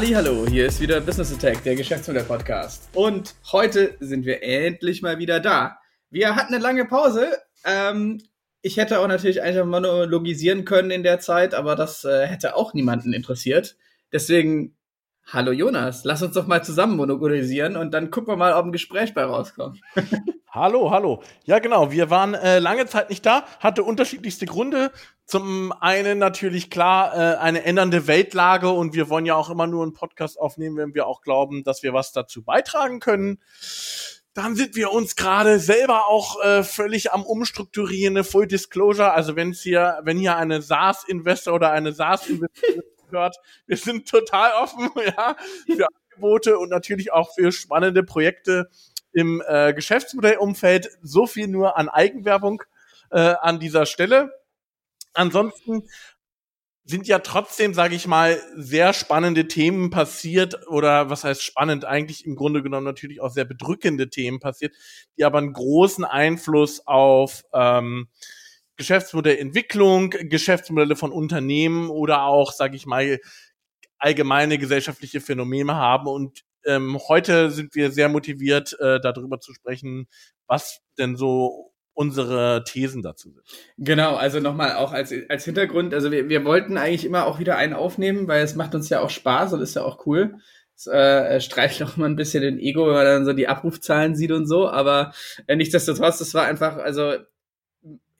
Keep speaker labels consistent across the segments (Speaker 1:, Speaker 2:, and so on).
Speaker 1: Hallo, hier ist wieder Business Attack, der Geschäftsmodell Podcast. Und heute sind wir endlich mal wieder da. Wir hatten eine lange Pause. Ähm, ich hätte auch natürlich einfach monologisieren können in der Zeit, aber das äh, hätte auch niemanden interessiert. Deswegen, hallo Jonas, lass uns doch mal zusammen monologisieren und dann gucken wir mal, ob ein Gespräch bei rauskommt.
Speaker 2: hallo, hallo. Ja, genau. Wir waren äh, lange Zeit nicht da, hatte unterschiedlichste Gründe. Zum einen natürlich klar äh, eine ändernde Weltlage und wir wollen ja auch immer nur einen Podcast aufnehmen, wenn wir auch glauben, dass wir was dazu beitragen können. Dann sind wir uns gerade selber auch äh, völlig am umstrukturieren, eine Full Disclosure. Also wenn es hier, wenn hier eine SaaS-Investor oder eine SaaS-Investor hört, wir sind total offen, ja, für Angebote und natürlich auch für spannende Projekte im äh, Geschäftsmodellumfeld. So viel nur an Eigenwerbung äh, an dieser Stelle. Ansonsten sind ja trotzdem, sage ich mal, sehr spannende Themen passiert oder was heißt spannend, eigentlich im Grunde genommen natürlich auch sehr bedrückende Themen passiert, die aber einen großen Einfluss auf ähm, Geschäftsmodellentwicklung, Geschäftsmodelle von Unternehmen oder auch, sage ich mal, allgemeine gesellschaftliche Phänomene haben. Und ähm, heute sind wir sehr motiviert, äh, darüber zu sprechen, was denn so unsere Thesen dazu sind.
Speaker 1: Genau, also nochmal auch als, als Hintergrund, also wir, wir wollten eigentlich immer auch wieder einen aufnehmen, weil es macht uns ja auch Spaß und ist ja auch cool. Es äh, streicht auch mal ein bisschen den Ego, wenn man dann so die Abrufzahlen sieht und so, aber äh, nichtsdestotrotz, das war einfach, also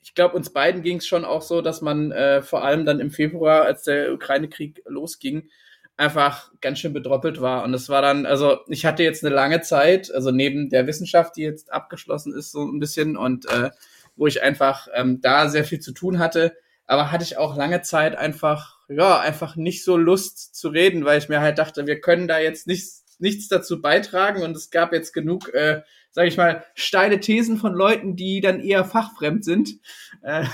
Speaker 1: ich glaube, uns beiden ging es schon auch so, dass man äh, vor allem dann im Februar, als der Ukraine-Krieg losging, einfach ganz schön bedroppelt war. Und es war dann, also ich hatte jetzt eine lange Zeit, also neben der Wissenschaft, die jetzt abgeschlossen ist, so ein bisschen und äh, wo ich einfach ähm, da sehr viel zu tun hatte, aber hatte ich auch lange Zeit einfach, ja, einfach nicht so Lust zu reden, weil ich mir halt dachte, wir können da jetzt nichts, nichts dazu beitragen und es gab jetzt genug, äh, sage ich mal, steile Thesen von Leuten, die dann eher fachfremd sind. Äh,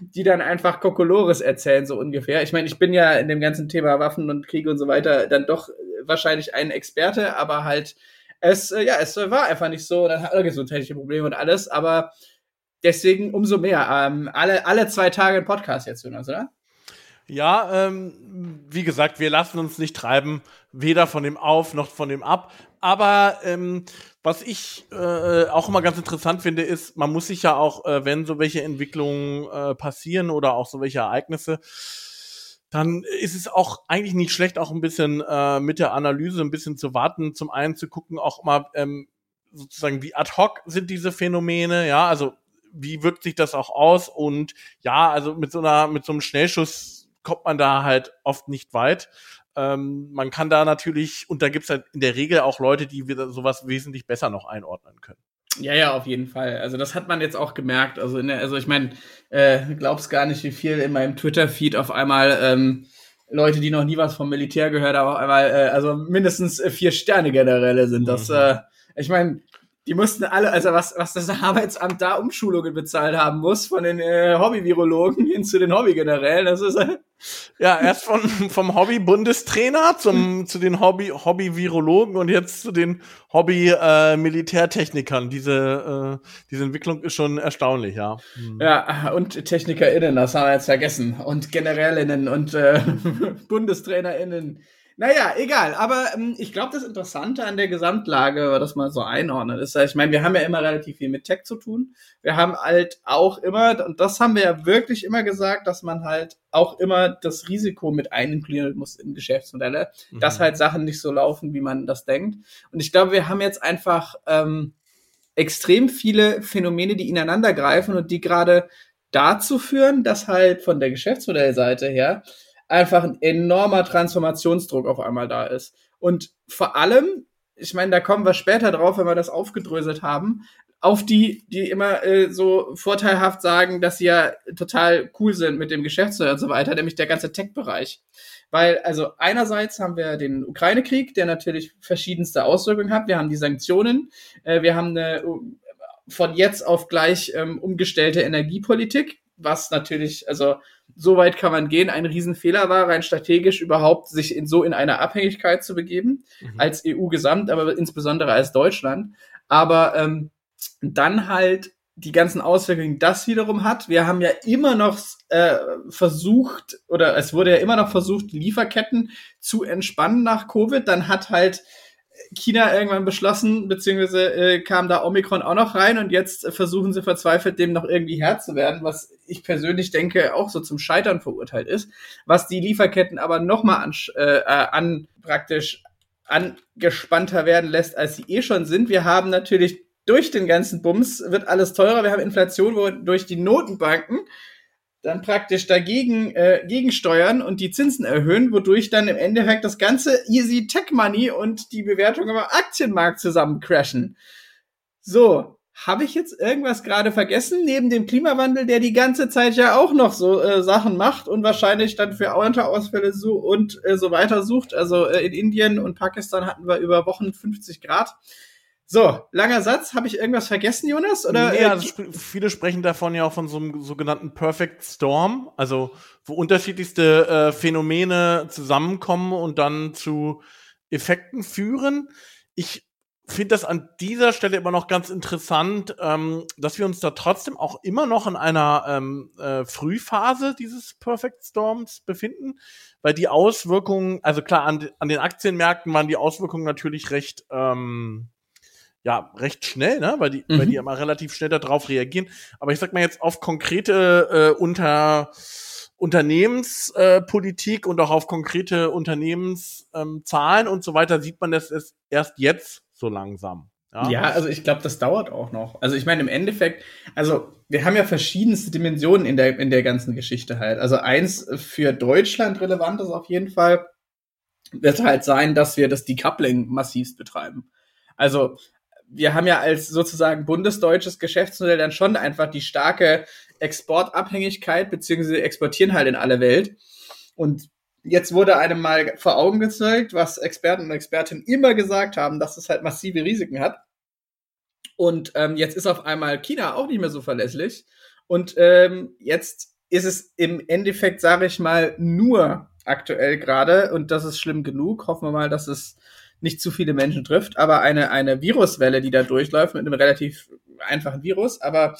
Speaker 1: die dann einfach Kokolores erzählen, so ungefähr. Ich meine, ich bin ja in dem ganzen Thema Waffen und Krieg und so weiter dann doch wahrscheinlich ein Experte, aber halt, es, äh, ja, es war einfach nicht so, dann hat er gesundheitliche Probleme und alles, aber deswegen umso mehr. Ähm, alle, alle zwei Tage ein Podcast jetzt, Jonas, oder?
Speaker 2: Ja, ähm, wie gesagt, wir lassen uns nicht treiben, weder von dem auf noch von dem ab. Aber ähm, was ich äh, auch immer ganz interessant finde, ist, man muss sich ja auch, äh, wenn so welche Entwicklungen äh, passieren oder auch so welche Ereignisse, dann ist es auch eigentlich nicht schlecht, auch ein bisschen äh, mit der Analyse ein bisschen zu warten. Zum einen zu gucken, auch mal ähm, sozusagen, wie ad hoc sind diese Phänomene, ja, also wie wirkt sich das auch aus? Und ja, also mit so einer, mit so einem Schnellschuss kommt man da halt oft nicht weit. Ähm, man kann da natürlich, und da gibt's halt in der Regel auch Leute, die sowas wesentlich besser noch einordnen können.
Speaker 1: Ja, ja, auf jeden Fall. Also das hat man jetzt auch gemerkt. Also, der, also ich meine, äh, glaubst gar nicht, wie viel in meinem Twitter-Feed auf einmal ähm, Leute, die noch nie was vom Militär gehört haben, auf einmal, äh, also mindestens äh, vier Sterne Generäle sind. Das, mhm. äh, ich meine, die mussten alle, also was, was das Arbeitsamt da Umschulungen bezahlt haben muss, von den äh, Hobby-Virologen hin zu den Hobby-Generälen, das ist äh,
Speaker 2: ja erst von, vom Hobby-Bundestrainer zum zu den Hobby Hobby-Virologen und jetzt zu den Hobby-Militärtechnikern. Äh, diese äh, diese Entwicklung ist schon erstaunlich, ja.
Speaker 1: Hm. Ja und TechnikerInnen, das haben wir jetzt vergessen und Generälinnen und äh, BundestrainerInnen naja, egal. Aber ähm, ich glaube, das Interessante an der Gesamtlage, wenn man das mal so einordnet, ist, ich meine, wir haben ja immer relativ viel mit Tech zu tun. Wir haben halt auch immer, und das haben wir ja wirklich immer gesagt, dass man halt auch immer das Risiko mit einklingeln muss in Geschäftsmodelle, mhm. dass halt Sachen nicht so laufen, wie man das denkt. Und ich glaube, wir haben jetzt einfach ähm, extrem viele Phänomene, die ineinander greifen und die gerade dazu führen, dass halt von der Geschäftsmodellseite her einfach ein enormer Transformationsdruck auf einmal da ist. Und vor allem, ich meine, da kommen wir später drauf, wenn wir das aufgedröselt haben, auf die, die immer äh, so vorteilhaft sagen, dass sie ja total cool sind mit dem Geschäftsmodell und so weiter, nämlich der ganze Tech-Bereich. Weil, also einerseits haben wir den Ukraine-Krieg, der natürlich verschiedenste Auswirkungen hat. Wir haben die Sanktionen, äh, wir haben eine äh, von jetzt auf gleich ähm, umgestellte Energiepolitik, was natürlich, also so weit kann man gehen, ein Riesenfehler war, rein strategisch überhaupt sich in so in eine Abhängigkeit zu begeben, mhm. als EU gesamt, aber insbesondere als Deutschland. Aber ähm, dann halt die ganzen Auswirkungen, das wiederum hat. Wir haben ja immer noch äh, versucht, oder es wurde ja immer noch versucht, Lieferketten zu entspannen nach Covid. Dann hat halt China irgendwann beschlossen, beziehungsweise äh, kam da Omikron auch noch rein und jetzt versuchen sie verzweifelt, dem noch irgendwie Herr zu werden, was ich persönlich denke auch so zum Scheitern verurteilt ist, was die Lieferketten aber nochmal an, äh, an praktisch angespannter werden lässt, als sie eh schon sind. Wir haben natürlich durch den ganzen Bums wird alles teurer. Wir haben Inflation, wo durch die Notenbanken dann praktisch dagegen äh, gegensteuern und die Zinsen erhöhen, wodurch dann im Endeffekt das ganze Easy Tech Money und die Bewertung am Aktienmarkt zusammen crashen. So, habe ich jetzt irgendwas gerade vergessen neben dem Klimawandel, der die ganze Zeit ja auch noch so äh, Sachen macht und wahrscheinlich dann für Unterausfälle so und äh, so weiter sucht. Also äh, in Indien und Pakistan hatten wir über Wochen 50 Grad. So, langer Satz. Habe ich irgendwas vergessen, Jonas? Oder,
Speaker 2: nee, also viele sprechen davon ja auch von so einem sogenannten Perfect Storm, also wo unterschiedlichste äh, Phänomene zusammenkommen und dann zu Effekten führen. Ich finde das an dieser Stelle immer noch ganz interessant, ähm, dass wir uns da trotzdem auch immer noch in einer ähm, äh, Frühphase dieses Perfect Storms befinden, weil die Auswirkungen, also klar, an, an den Aktienmärkten waren die Auswirkungen natürlich recht ähm, ja, recht schnell, ne? weil, die, mhm. weil die immer relativ schnell darauf reagieren. Aber ich sag mal jetzt auf konkrete äh, unter Unternehmenspolitik äh, und auch auf konkrete Unternehmenszahlen ähm, und so weiter sieht man das erst jetzt so langsam.
Speaker 1: Ja, ja also ich glaube, das dauert auch noch. Also ich meine, im Endeffekt, also wir haben ja verschiedenste Dimensionen in der, in der ganzen Geschichte halt. Also eins für Deutschland relevant ist auf jeden Fall, wird halt sein, dass wir das Decoupling massivst betreiben. Also wir haben ja als sozusagen bundesdeutsches Geschäftsmodell dann schon einfach die starke Exportabhängigkeit, beziehungsweise exportieren halt in alle Welt. Und jetzt wurde einem mal vor Augen gezeigt, was Experten und Expertinnen immer gesagt haben, dass es halt massive Risiken hat. Und ähm, jetzt ist auf einmal China auch nicht mehr so verlässlich. Und ähm, jetzt ist es im Endeffekt, sage ich mal, nur aktuell gerade, und das ist schlimm genug. Hoffen wir mal, dass es nicht zu viele Menschen trifft, aber eine, eine Viruswelle, die da durchläuft mit einem relativ einfachen Virus. Aber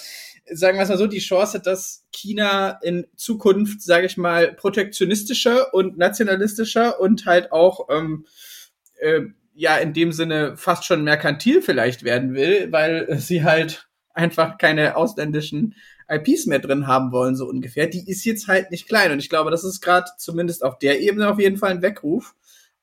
Speaker 1: sagen wir es mal so, die Chance, dass China in Zukunft, sage ich mal, protektionistischer und nationalistischer und halt auch ähm, äh, ja in dem Sinne fast schon merkantil vielleicht werden will, weil sie halt einfach keine ausländischen IPs mehr drin haben wollen, so ungefähr. Die ist jetzt halt nicht klein. Und ich glaube, das ist gerade zumindest auf der Ebene auf jeden Fall ein Weckruf.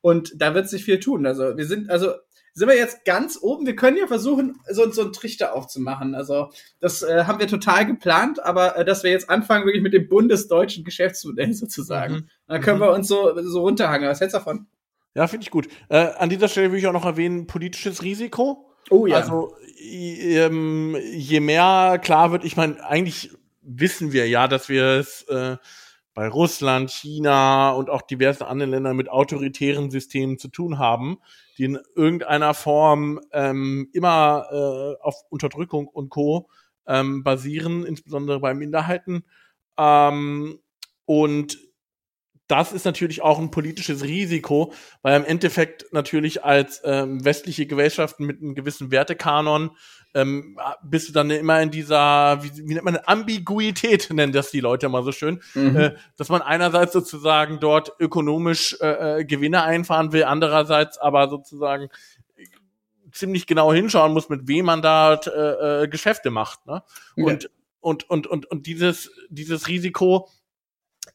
Speaker 1: Und da wird sich viel tun. Also wir sind, also sind wir jetzt ganz oben. Wir können ja versuchen, so, so einen Trichter aufzumachen. Also das äh, haben wir total geplant, aber äh, dass wir jetzt anfangen wirklich mit dem bundesdeutschen Geschäftsmodell sozusagen. Mhm. Dann können mhm. wir uns so, so runterhangen. Was hältst du davon?
Speaker 2: Ja, finde ich gut. Äh, an dieser Stelle würde ich auch noch erwähnen, politisches Risiko.
Speaker 1: Oh ja.
Speaker 2: Also ähm, je mehr klar wird, ich meine, eigentlich wissen wir ja, dass wir es äh, bei Russland, China und auch diverse andere Länder mit autoritären Systemen zu tun haben, die in irgendeiner Form ähm, immer äh, auf Unterdrückung und Co. Ähm, basieren, insbesondere bei Minderheiten. Ähm, und das ist natürlich auch ein politisches Risiko, weil im Endeffekt natürlich als ähm, westliche Gesellschaften mit einem gewissen Wertekanon ähm, bist du dann immer in dieser, wie, wie nennt man das, Ambiguität, nennen das die Leute mal so schön, mhm. äh, dass man einerseits sozusagen dort ökonomisch äh, äh Gewinne einfahren will, andererseits aber sozusagen ziemlich genau hinschauen muss, mit wem man da äh, äh, Geschäfte macht. Ne? Und, ja. und, und, und, und dieses, dieses Risiko,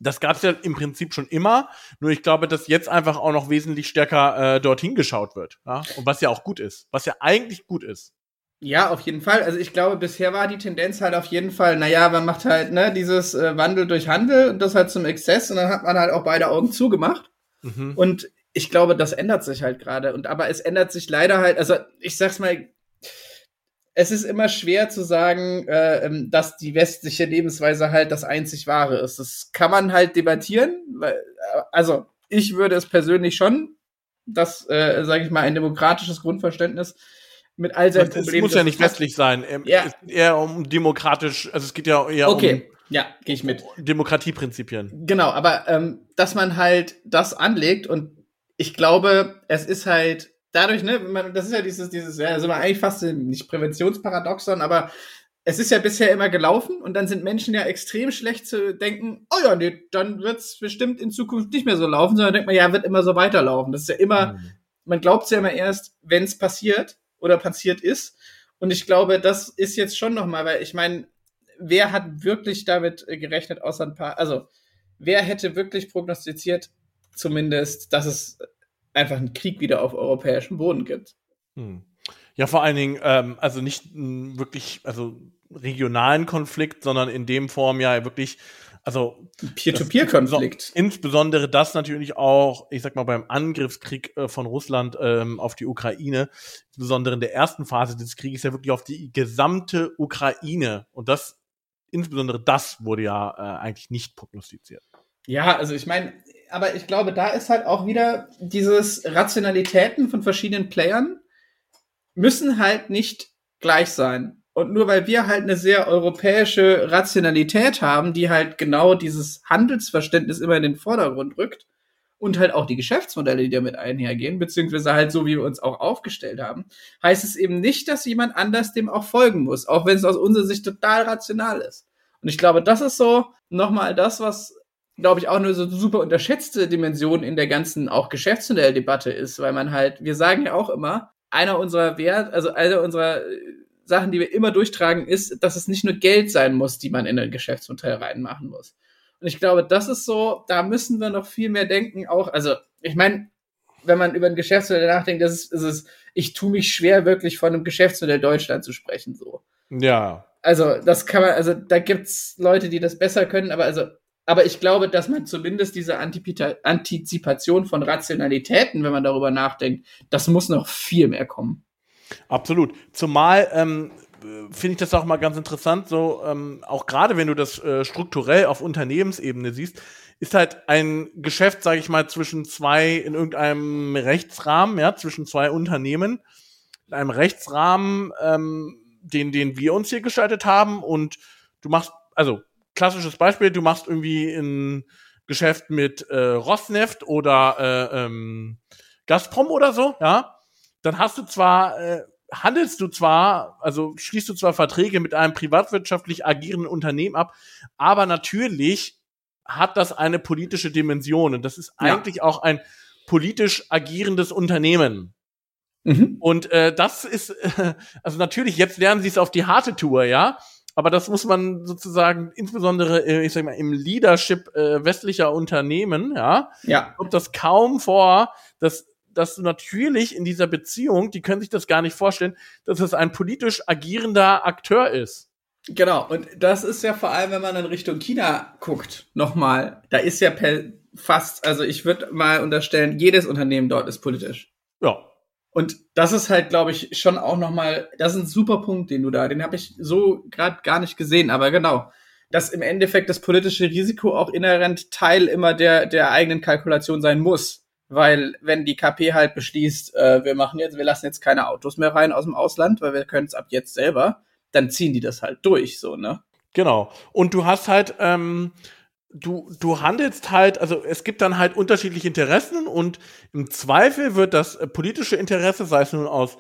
Speaker 2: das gab es ja im Prinzip schon immer, nur ich glaube, dass jetzt einfach auch noch wesentlich stärker äh, dorthin geschaut wird. Ja? Und was ja auch gut ist, was ja eigentlich gut ist.
Speaker 1: Ja, auf jeden Fall. Also ich glaube, bisher war die Tendenz halt auf jeden Fall, naja, man macht halt ne, dieses äh, Wandel durch Handel und das halt zum Exzess und dann hat man halt auch beide Augen zugemacht. Mhm. Und ich glaube, das ändert sich halt gerade. Und aber es ändert sich leider halt, also ich sag's mal, es ist immer schwer zu sagen, äh, ähm, dass die westliche Lebensweise halt das einzig wahre ist. Das kann man halt debattieren, weil, äh, also ich würde es persönlich schon, das, äh, sage ich mal, ein demokratisches Grundverständnis mit all seinen
Speaker 2: Problemen. Es muss ja nicht westlich sein. Ähm, ja. Es geht eher um demokratisch, also es geht ja eher
Speaker 1: okay. um ja, gehe ich mit.
Speaker 2: Demokratieprinzipien.
Speaker 1: Genau, aber ähm, dass man halt das anlegt und ich glaube, es ist halt dadurch, ne, man, das ist ja dieses, dieses, ja, sind wir eigentlich fast nicht Präventionsparadoxon, aber es ist ja bisher immer gelaufen und dann sind Menschen ja extrem schlecht zu denken, oh ja, nee, dann wird's bestimmt in Zukunft nicht mehr so laufen, sondern denkt man, ja, wird immer so weiterlaufen. Das ist ja immer, mhm. man glaubt ja immer erst, wenn es passiert oder passiert ist. Und ich glaube, das ist jetzt schon nochmal, weil ich meine, wer hat wirklich damit gerechnet, außer ein paar, also wer hätte wirklich prognostiziert, zumindest, dass es einfach einen Krieg wieder auf europäischem Boden gibt?
Speaker 2: Hm. Ja, vor allen Dingen, ähm, also nicht m, wirklich, also regionalen Konflikt, sondern in dem Form ja wirklich, also
Speaker 1: Peer-to-Peer-Konflikt.
Speaker 2: Insbesondere das natürlich auch, ich sag mal, beim Angriffskrieg äh, von Russland ähm, auf die Ukraine, insbesondere in der ersten Phase des Krieges ja wirklich auf die gesamte Ukraine. Und das, insbesondere das wurde ja äh, eigentlich nicht prognostiziert.
Speaker 1: Ja, also ich meine, aber ich glaube, da ist halt auch wieder dieses Rationalitäten von verschiedenen Playern müssen halt nicht gleich sein. Und nur weil wir halt eine sehr europäische Rationalität haben, die halt genau dieses Handelsverständnis immer in den Vordergrund rückt und halt auch die Geschäftsmodelle, die damit einhergehen, beziehungsweise halt so, wie wir uns auch aufgestellt haben, heißt es eben nicht, dass jemand anders dem auch folgen muss, auch wenn es aus unserer Sicht total rational ist. Und ich glaube, das ist so nochmal das, was, glaube ich, auch eine so super unterschätzte Dimension in der ganzen auch Geschäftsmodelldebatte ist, weil man halt, wir sagen ja auch immer, einer unserer Wert, also einer unserer Sachen, die wir immer durchtragen, ist, dass es nicht nur Geld sein muss, die man in ein Geschäftsmodell reinmachen muss. Und ich glaube, das ist so, da müssen wir noch viel mehr denken, auch, also, ich meine, wenn man über ein Geschäftsmodell nachdenkt, das ist, ist es, ich tue mich schwer, wirklich von einem Geschäftsmodell Deutschland zu sprechen, so.
Speaker 2: Ja.
Speaker 1: Also, das kann man, also, da gibt's Leute, die das besser können, aber also, aber ich glaube, dass man zumindest diese Antipita Antizipation von Rationalitäten, wenn man darüber nachdenkt, das muss noch viel mehr kommen.
Speaker 2: Absolut. Zumal ähm, finde ich das auch mal ganz interessant, so ähm, auch gerade wenn du das äh, strukturell auf Unternehmensebene siehst, ist halt ein Geschäft, sage ich mal, zwischen zwei in irgendeinem Rechtsrahmen, ja, zwischen zwei Unternehmen, in einem Rechtsrahmen, ähm, den den wir uns hier gestaltet haben und du machst, also klassisches Beispiel, du machst irgendwie ein Geschäft mit äh, Rosneft oder äh, ähm, Gazprom oder so, ja, dann hast du zwar, äh, handelst du zwar, also schließt du zwar Verträge mit einem privatwirtschaftlich agierenden Unternehmen ab, aber natürlich hat das eine politische Dimension und das ist ja. eigentlich auch ein politisch agierendes Unternehmen. Mhm. Und äh, das ist, äh, also natürlich, jetzt lernen sie es auf die harte Tour, ja. Aber das muss man sozusagen, insbesondere, äh, ich sag mal, im Leadership äh, westlicher Unternehmen, ja,
Speaker 1: ja.
Speaker 2: kommt das kaum vor, dass dass du natürlich in dieser Beziehung, die können sich das gar nicht vorstellen, dass es ein politisch agierender Akteur ist.
Speaker 1: Genau, und das ist ja vor allem, wenn man in Richtung China guckt, nochmal, da ist ja fast, also ich würde mal unterstellen, jedes Unternehmen dort ist politisch.
Speaker 2: Ja.
Speaker 1: Und das ist halt, glaube ich, schon auch nochmal, das ist ein super Punkt, den du da, den habe ich so gerade gar nicht gesehen, aber genau, dass im Endeffekt das politische Risiko auch inhärent Teil immer der, der eigenen Kalkulation sein muss. Weil wenn die KP halt beschließt, äh, wir machen jetzt, wir lassen jetzt keine Autos mehr rein aus dem Ausland, weil wir können es ab jetzt selber, dann ziehen die das halt durch, so, ne?
Speaker 2: Genau. Und du hast halt, ähm, du, du handelst halt, also es gibt dann halt unterschiedliche Interessen und im Zweifel wird das äh, politische Interesse, sei es nun aus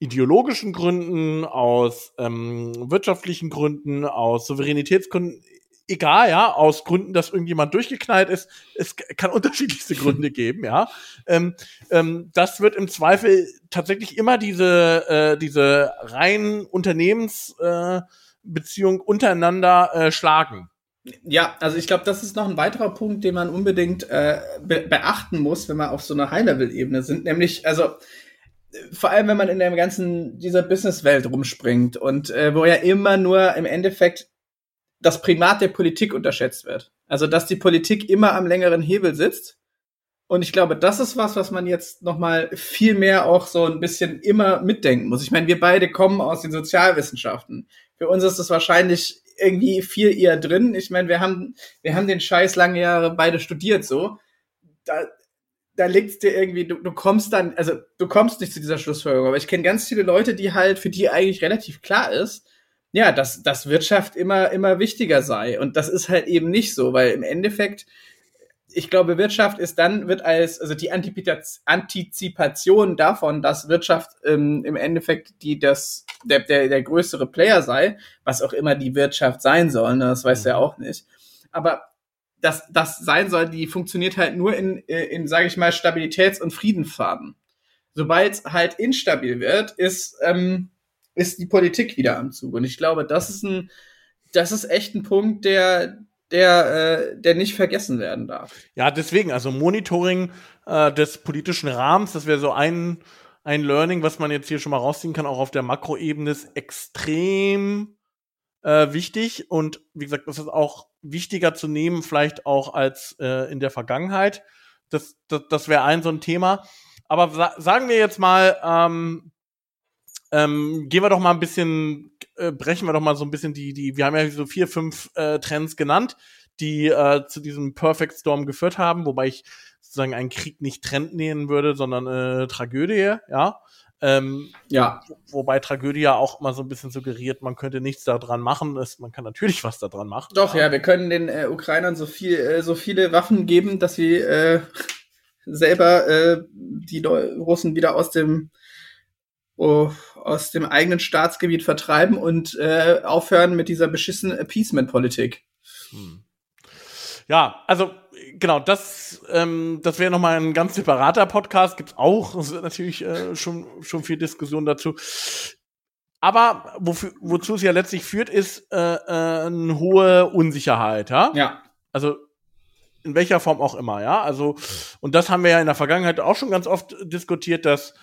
Speaker 2: ideologischen Gründen, aus ähm, wirtschaftlichen Gründen, aus Souveränitätsgründen, egal, ja, aus Gründen, dass irgendjemand durchgeknallt ist. Es kann unterschiedlichste Gründe geben, ja. Ähm, ähm, das wird im Zweifel tatsächlich immer diese, äh, diese rein Unternehmensbeziehung äh, untereinander äh, schlagen.
Speaker 1: Ja, also ich glaube, das ist noch ein weiterer Punkt, den man unbedingt äh, be beachten muss, wenn man auf so einer High-Level-Ebene sind. Nämlich, also vor allem, wenn man in der ganzen dieser Business-Welt rumspringt und äh, wo ja immer nur im Endeffekt das Primat der Politik unterschätzt wird. Also, dass die Politik immer am längeren Hebel sitzt. Und ich glaube, das ist was, was man jetzt noch mal viel mehr auch so ein bisschen immer mitdenken muss. Ich meine, wir beide kommen aus den Sozialwissenschaften. Für uns ist das wahrscheinlich irgendwie viel eher drin. Ich meine, wir haben, wir haben den Scheiß lange Jahre beide studiert, so. Da, da liegt's dir irgendwie, du, du kommst dann, also du kommst nicht zu dieser Schlussfolgerung. Aber ich kenne ganz viele Leute, die halt, für die eigentlich relativ klar ist, ja, dass, dass Wirtschaft immer, immer wichtiger sei. Und das ist halt eben nicht so, weil im Endeffekt, ich glaube, Wirtschaft ist dann, wird als, also die Antizipation davon, dass Wirtschaft ähm, im Endeffekt die, das, der, der, der größere Player sei, was auch immer die Wirtschaft sein soll, ne, das weiß mhm. er auch nicht. Aber das, das sein soll, die funktioniert halt nur in, in, sage ich mal, Stabilitäts- und Friedensfaden. Sobald es halt instabil wird, ist, ähm, ist die Politik wieder am Zug. Und ich glaube, das ist ein, das ist echt ein Punkt, der, der, äh, der nicht vergessen werden darf.
Speaker 2: Ja, deswegen, also Monitoring äh, des politischen Rahmens, das wäre so ein, ein Learning, was man jetzt hier schon mal rausziehen kann, auch auf der Makroebene, ist extrem äh, wichtig. Und wie gesagt, das ist auch wichtiger zu nehmen, vielleicht auch als äh, in der Vergangenheit. Das, das, das wäre ein so ein Thema. Aber sa sagen wir jetzt mal, ähm, ähm, gehen wir doch mal ein bisschen, äh, brechen wir doch mal so ein bisschen die, die, wir haben ja so vier, fünf äh, Trends genannt, die äh, zu diesem Perfect Storm geführt haben, wobei ich sozusagen einen Krieg nicht Trend nehmen würde, sondern äh, Tragödie, ja. Ähm, ja. Wobei Tragödie ja auch immer so ein bisschen suggeriert, man könnte nichts daran machen. Es, man kann natürlich was daran machen.
Speaker 1: Doch, ja, wir können den äh, Ukrainern so viel, äh, so viele Waffen geben, dass sie äh, selber äh, die Russen wieder aus dem aus dem eigenen Staatsgebiet vertreiben und äh, aufhören mit dieser beschissenen Appeasement-Politik. Hm.
Speaker 2: Ja, also genau, das, ähm, das wäre nochmal ein ganz separater Podcast, gibt's auch. Es wird natürlich äh, schon, schon viel Diskussion dazu. Aber wofür, wozu es ja letztlich führt, ist äh, äh, eine hohe Unsicherheit, ja?
Speaker 1: Ja.
Speaker 2: Also in welcher Form auch immer, ja. Also, und das haben wir ja in der Vergangenheit auch schon ganz oft diskutiert, dass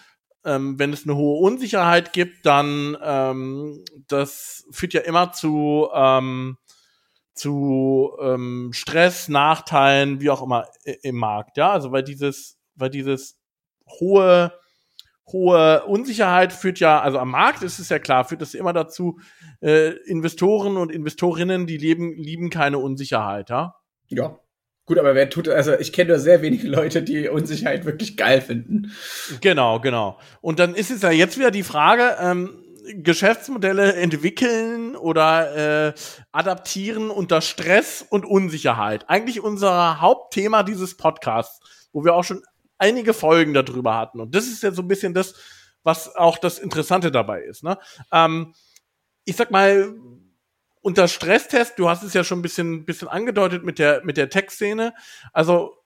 Speaker 2: ähm, wenn es eine hohe Unsicherheit gibt, dann ähm, das führt ja immer zu ähm, zu ähm, Stress, Nachteilen, wie auch immer im Markt, ja. Also weil dieses, weil dieses hohe hohe Unsicherheit führt ja, also am Markt ist es ja klar, führt das immer dazu, äh, Investoren und Investorinnen, die leben, lieben keine Unsicherheit, ja?
Speaker 1: Ja. Gut, aber wer tut, also ich kenne nur sehr wenige Leute, die Unsicherheit wirklich geil finden.
Speaker 2: Genau, genau. Und dann ist es ja jetzt wieder die Frage, ähm, Geschäftsmodelle entwickeln oder äh, adaptieren unter Stress und Unsicherheit. Eigentlich unser Hauptthema dieses Podcasts, wo wir auch schon einige Folgen darüber hatten. Und das ist ja so ein bisschen das, was auch das Interessante dabei ist. Ne? Ähm, ich sag mal, unter Stresstest, du hast es ja schon ein bisschen, bisschen angedeutet mit der, mit der Tech-Szene. Also,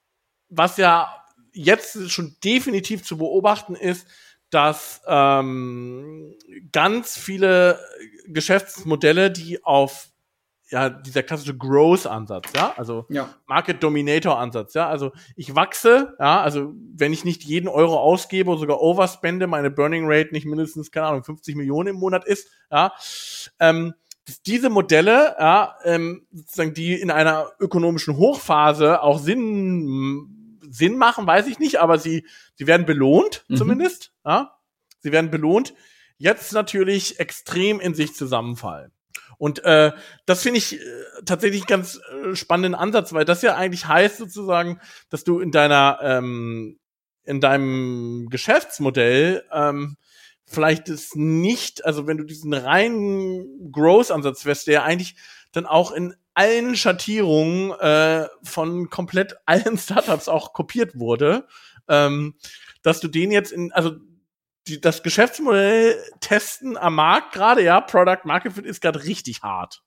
Speaker 2: was ja jetzt schon definitiv zu beobachten ist, dass ähm, ganz viele Geschäftsmodelle, die auf ja, dieser klassische Growth-Ansatz, ja, also ja. Market Dominator-Ansatz, ja, also ich wachse, ja, also wenn ich nicht jeden Euro ausgebe und sogar overspende, meine Burning Rate nicht mindestens, keine Ahnung, 50 Millionen im Monat ist, ja, ähm, diese Modelle, ja, ähm, sozusagen, die in einer ökonomischen Hochphase auch Sinn, Sinn machen, weiß ich nicht, aber sie, sie werden belohnt, mhm. zumindest, ja. Sie werden belohnt. Jetzt natürlich extrem in sich zusammenfallen. Und äh, das finde ich äh, tatsächlich ganz äh, spannenden Ansatz, weil das ja eigentlich heißt sozusagen, dass du in deiner ähm, in deinem Geschäftsmodell ähm, vielleicht es nicht, also wenn du diesen reinen Growth-Ansatz wärst, der eigentlich dann auch in allen Schattierungen äh, von komplett allen Startups auch kopiert wurde, ähm, dass du den jetzt in, also die, das Geschäftsmodell testen am Markt gerade, ja, Product Market Fit ist gerade richtig hart.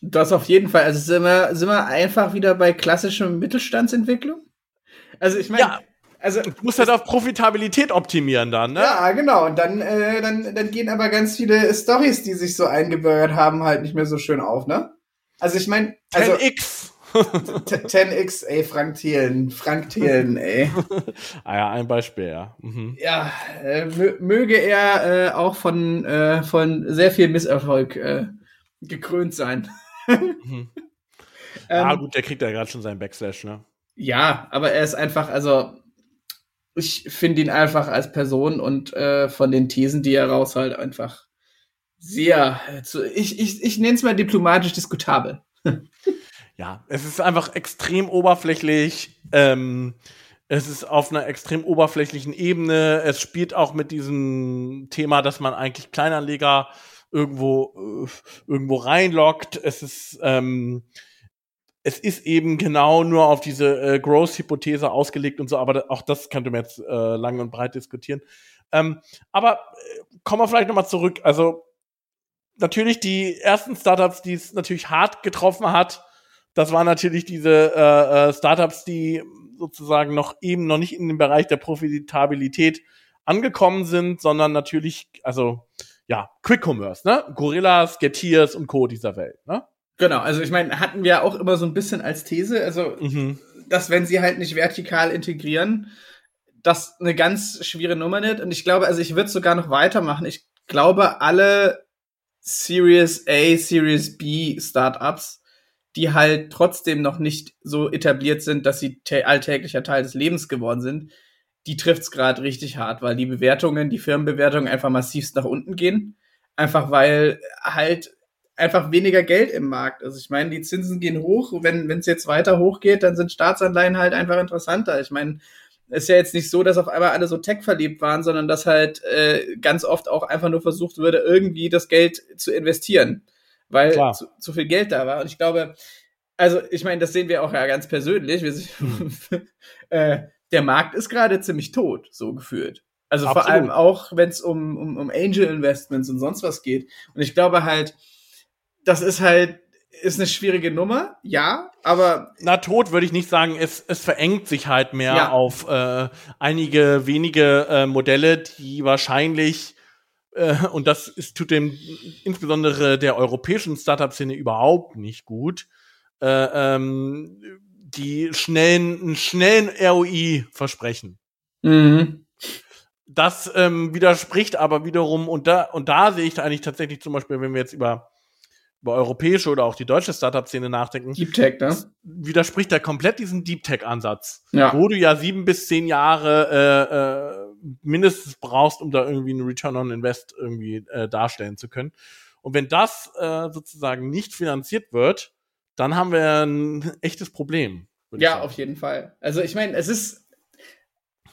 Speaker 1: Das auf jeden Fall. Also sind wir, sind wir einfach wieder bei klassischer Mittelstandsentwicklung?
Speaker 2: Also ich meine, ja. Also, du musst halt auf Profitabilität optimieren dann, ne?
Speaker 1: Ja, genau. Und dann, äh, dann, dann gehen aber ganz viele Stories, die sich so eingebürgert haben, halt nicht mehr so schön auf, ne? Also ich meine. Also,
Speaker 2: 10x.
Speaker 1: 10x, ey, Frank Thielen. Frank Thielen, ey.
Speaker 2: ah ja, ein Beispiel, ja. Mhm.
Speaker 1: Ja, äh, möge er äh, auch von, äh, von sehr viel Misserfolg äh, gekrönt sein.
Speaker 2: mhm. Ja, ähm, gut, der kriegt ja gerade schon seinen Backslash, ne?
Speaker 1: Ja, aber er ist einfach, also ich finde ihn einfach als Person und äh, von den Thesen, die er raus halt einfach sehr, zu, ich, ich, ich nenne es mal diplomatisch diskutabel.
Speaker 2: ja, es ist einfach extrem oberflächlich. Ähm, es ist auf einer extrem oberflächlichen Ebene. Es spielt auch mit diesem Thema, dass man eigentlich Kleinanleger irgendwo äh, irgendwo reinlockt. Es ist ähm, es ist eben genau nur auf diese äh, Growth-Hypothese ausgelegt und so, aber auch das könnte man jetzt äh, lang und breit diskutieren. Ähm, aber äh, kommen wir vielleicht nochmal zurück. Also natürlich die ersten Startups, die es natürlich hart getroffen hat, das waren natürlich diese äh, äh, Startups, die sozusagen noch eben noch nicht in den Bereich der Profitabilität angekommen sind, sondern natürlich, also ja, Quick Commerce, ne? Gorillas, Getiers und Co. dieser Welt, ne?
Speaker 1: Genau, also ich meine, hatten wir auch immer so ein bisschen als These, also mhm. dass wenn sie halt nicht vertikal integrieren, das eine ganz schwere Nummer nicht. Und ich glaube, also ich würde sogar noch weitermachen. Ich glaube, alle Series A, Series B Startups, die halt trotzdem noch nicht so etabliert sind, dass sie alltäglicher Teil des Lebens geworden sind, die trifft's gerade richtig hart, weil die Bewertungen, die Firmenbewertungen einfach massivst nach unten gehen. Einfach weil halt einfach weniger Geld im Markt. Also ich meine, die Zinsen gehen hoch. Wenn es jetzt weiter hochgeht, dann sind Staatsanleihen halt einfach interessanter. Ich meine, ist ja jetzt nicht so, dass auf einmal alle so tech verliebt waren, sondern dass halt äh, ganz oft auch einfach nur versucht würde, irgendwie das Geld zu investieren, weil zu, zu, viel Geld da war. Und ich glaube, also ich meine, das sehen wir auch ja ganz persönlich. Wir, hm. äh, der Markt ist gerade ziemlich tot, so gefühlt. Also Absolut. vor allem auch, wenn es um, um, um Angel Investments und sonst was geht. Und ich glaube halt, das ist halt ist eine schwierige Nummer, ja, aber.
Speaker 2: Na, tot würde ich nicht sagen, es, es verengt sich halt mehr ja. auf äh, einige wenige äh, Modelle, die wahrscheinlich, äh, und das ist, tut dem insbesondere der europäischen Startup-Szene überhaupt nicht gut, äh, ähm, die schnellen, einen schnellen ROI versprechen. Mhm. Das ähm, widerspricht aber wiederum, und da, und da sehe ich da eigentlich tatsächlich zum Beispiel, wenn wir jetzt über über europäische oder auch die deutsche Startup-Szene nachdenken,
Speaker 1: Deep Tech, ne?
Speaker 2: widerspricht er komplett diesem Deep Tech-Ansatz, ja. wo du ja sieben bis zehn Jahre äh, äh, mindestens brauchst, um da irgendwie einen Return on Invest irgendwie äh, darstellen zu können. Und wenn das äh, sozusagen nicht finanziert wird, dann haben wir ein echtes Problem.
Speaker 1: Ja, auf jeden Fall. Also ich meine, es ist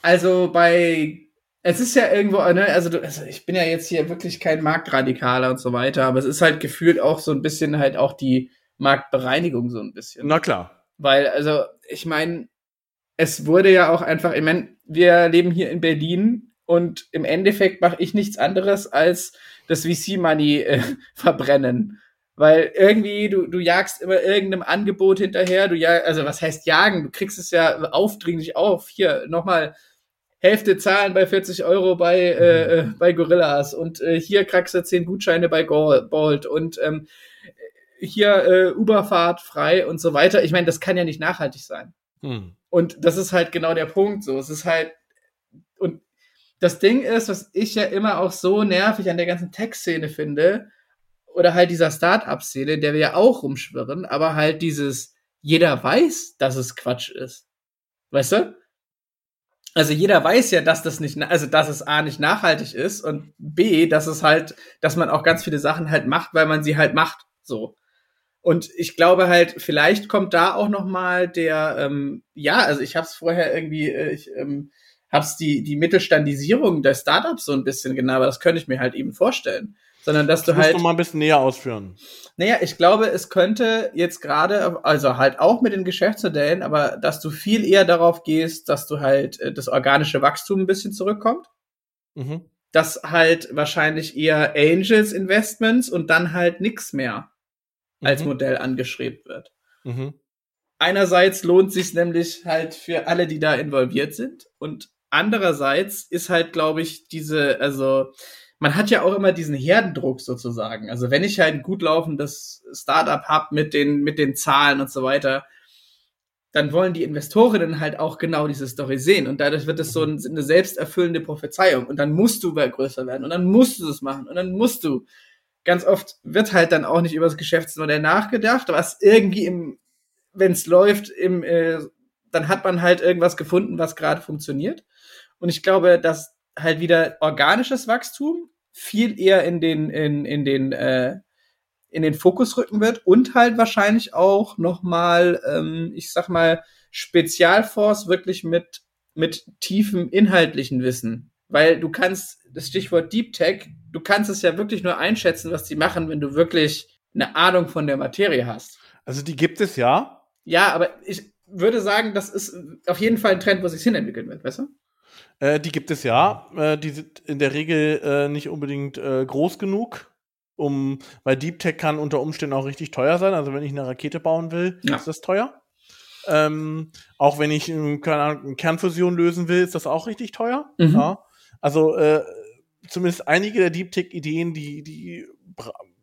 Speaker 1: also bei es ist ja irgendwo, ne, also, du, also ich bin ja jetzt hier wirklich kein Marktradikaler und so weiter, aber es ist halt gefühlt auch so ein bisschen halt auch die Marktbereinigung so ein bisschen.
Speaker 2: Na klar.
Speaker 1: Weil, also, ich meine, es wurde ja auch einfach, ich meine, wir leben hier in Berlin und im Endeffekt mache ich nichts anderes als das VC-Money äh, verbrennen. Weil irgendwie, du, du jagst immer irgendeinem Angebot hinterher, du jag, also was heißt jagen? Du kriegst es ja aufdringlich auf. Hier, nochmal Hälfte zahlen bei 40 Euro bei, äh, äh, bei Gorillas und äh, hier kriegst du 10 Gutscheine bei Bolt und ähm, hier äh, Uberfahrt frei und so weiter. Ich meine, das kann ja nicht nachhaltig sein. Hm. Und das ist halt genau der Punkt. So, es ist halt und das Ding ist, was ich ja immer auch so nervig an der ganzen Tech-Szene finde oder halt dieser Start-up-Szene, der wir ja auch rumschwirren, aber halt dieses jeder weiß, dass es Quatsch ist. Weißt du? Also jeder weiß ja, dass das nicht, also dass es A nicht nachhaltig ist und B, dass es halt, dass man auch ganz viele Sachen halt macht, weil man sie halt macht, so. Und ich glaube halt, vielleicht kommt da auch noch mal der, ähm, ja, also ich habe es vorher irgendwie, äh, ich ähm, habe es die die Mittelstandisierung der Startups so ein bisschen genau, aber das könnte ich mir halt eben vorstellen sondern dass das du halt.
Speaker 2: Musst du mal ein bisschen näher ausführen.
Speaker 1: Naja, ich glaube, es könnte jetzt gerade, also halt auch mit den Geschäftsmodellen, aber dass du viel eher darauf gehst, dass du halt äh, das organische Wachstum ein bisschen zurückkommt. Mhm. Dass halt wahrscheinlich eher Angels Investments und dann halt nix mehr mhm. als Modell angeschrieben wird. Mhm. Einerseits lohnt sich nämlich halt für alle, die da involviert sind und andererseits ist halt, glaube ich, diese, also man hat ja auch immer diesen Herdendruck sozusagen. Also wenn ich halt ein gut laufendes Startup habe mit den, mit den Zahlen und so weiter, dann wollen die Investorinnen halt auch genau diese Story sehen. Und dadurch wird es so ein, eine selbsterfüllende Prophezeiung. Und dann musst du größer werden. Und dann musst du das machen. Und dann musst du. Ganz oft wird halt dann auch nicht über das Geschäftsmodell nachgedacht, was irgendwie im, wenn es läuft, im, äh, dann hat man halt irgendwas gefunden, was gerade funktioniert. Und ich glaube, dass halt wieder organisches Wachstum viel eher in den, in, in den, äh, in den Fokus rücken wird und halt wahrscheinlich auch nochmal, ähm, ich sag mal, Spezialforce wirklich mit, mit tiefem inhaltlichen Wissen. Weil du kannst, das Stichwort Deep Tech, du kannst es ja wirklich nur einschätzen, was die machen, wenn du wirklich eine Ahnung von der Materie hast.
Speaker 2: Also die gibt es ja.
Speaker 1: Ja, aber ich würde sagen, das ist auf jeden Fall ein Trend, wo sich hinentwickeln wird, weißt du?
Speaker 2: Äh, die gibt es ja. Äh, die sind in der Regel äh, nicht unbedingt äh, groß genug, um, weil Deep Tech kann unter Umständen auch richtig teuer sein. Also wenn ich eine Rakete bauen will, ja. ist das teuer. Ähm, auch wenn ich äh, keine Ahnung, eine Kernfusion lösen will, ist das auch richtig teuer. Mhm. Ja. Also äh, zumindest einige der Deep Tech Ideen, die, die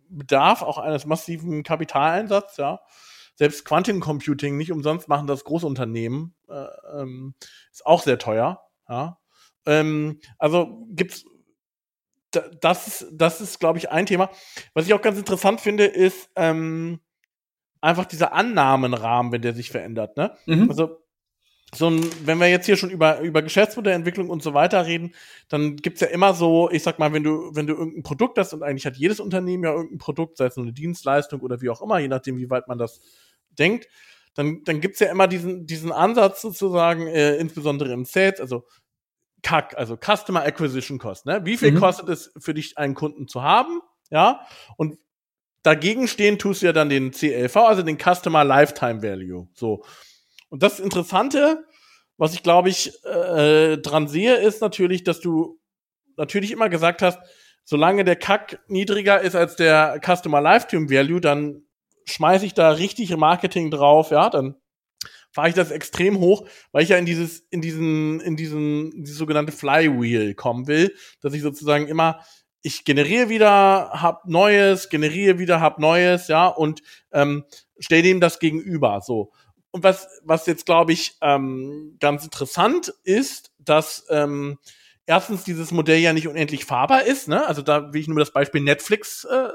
Speaker 2: bedarf auch eines massiven Kapitaleinsatzes, ja. Selbst Quantum Computing, nicht umsonst machen das Großunternehmen, äh, ähm, ist auch sehr teuer, ja. Ähm, also gibt's das ist, das ist, glaube ich, ein Thema. Was ich auch ganz interessant finde, ist ähm, einfach dieser Annahmenrahmen, wenn der sich verändert. Ne? Mhm. Also so ein, wenn wir jetzt hier schon über, über Geschäftsmodellentwicklung und so weiter reden, dann gibt's ja immer so, ich sag mal, wenn du, wenn du irgendein Produkt hast, und eigentlich hat jedes Unternehmen ja irgendein Produkt, sei es nur eine Dienstleistung oder wie auch immer, je nachdem, wie weit man das denkt, dann, dann gibt's ja immer diesen, diesen Ansatz sozusagen, äh, insbesondere im Sales, also CAC, also Customer Acquisition Cost. Ne? Wie viel mhm. kostet es für dich, einen Kunden zu haben? Ja. Und dagegen stehen tust du ja dann den CLV, also den Customer Lifetime Value. So. Und das Interessante, was ich glaube ich äh, dran sehe, ist natürlich, dass du natürlich immer gesagt hast, solange der CAC niedriger ist als der Customer Lifetime Value, dann schmeiße ich da richtig Marketing drauf, ja, dann fahre ich das extrem hoch, weil ich ja in dieses, in diesen, in diesen, in dieses sogenannte Flywheel kommen will, dass ich sozusagen immer, ich generiere wieder, hab Neues, generiere wieder, hab Neues, ja, und ähm, stell dem das gegenüber, so. Und was, was jetzt, glaube ich, ähm, ganz interessant ist, dass ähm, erstens dieses Modell ja nicht unendlich fahrbar ist, ne? Also da will ich nur das Beispiel Netflix äh.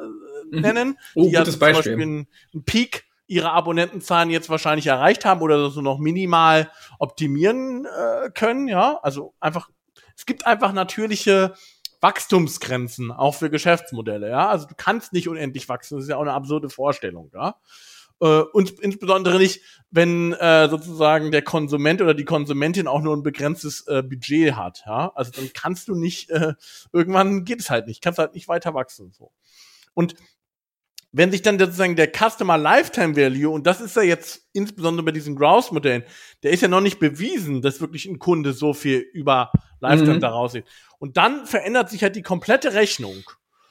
Speaker 2: Nennen,
Speaker 1: oh,
Speaker 2: die ja
Speaker 1: zum Beispiel
Speaker 2: einen, einen Peak ihre Abonnentenzahlen jetzt wahrscheinlich erreicht haben oder so noch minimal optimieren äh, können, ja. Also einfach, es gibt einfach natürliche Wachstumsgrenzen, auch für Geschäftsmodelle, ja. Also du kannst nicht unendlich wachsen, das ist ja auch eine absurde Vorstellung, ja. Äh, und insbesondere nicht, wenn äh, sozusagen der Konsument oder die Konsumentin auch nur ein begrenztes äh, Budget hat, ja. Also dann kannst du nicht, äh, irgendwann geht es halt nicht, kannst halt nicht weiter wachsen, so. Und wenn sich dann sozusagen der Customer Lifetime Value, und das ist ja jetzt insbesondere bei diesen Grouse-Modellen, der ist ja noch nicht bewiesen, dass wirklich ein Kunde so viel über Lifetime mhm. daraus sieht. Und dann verändert sich halt die komplette Rechnung.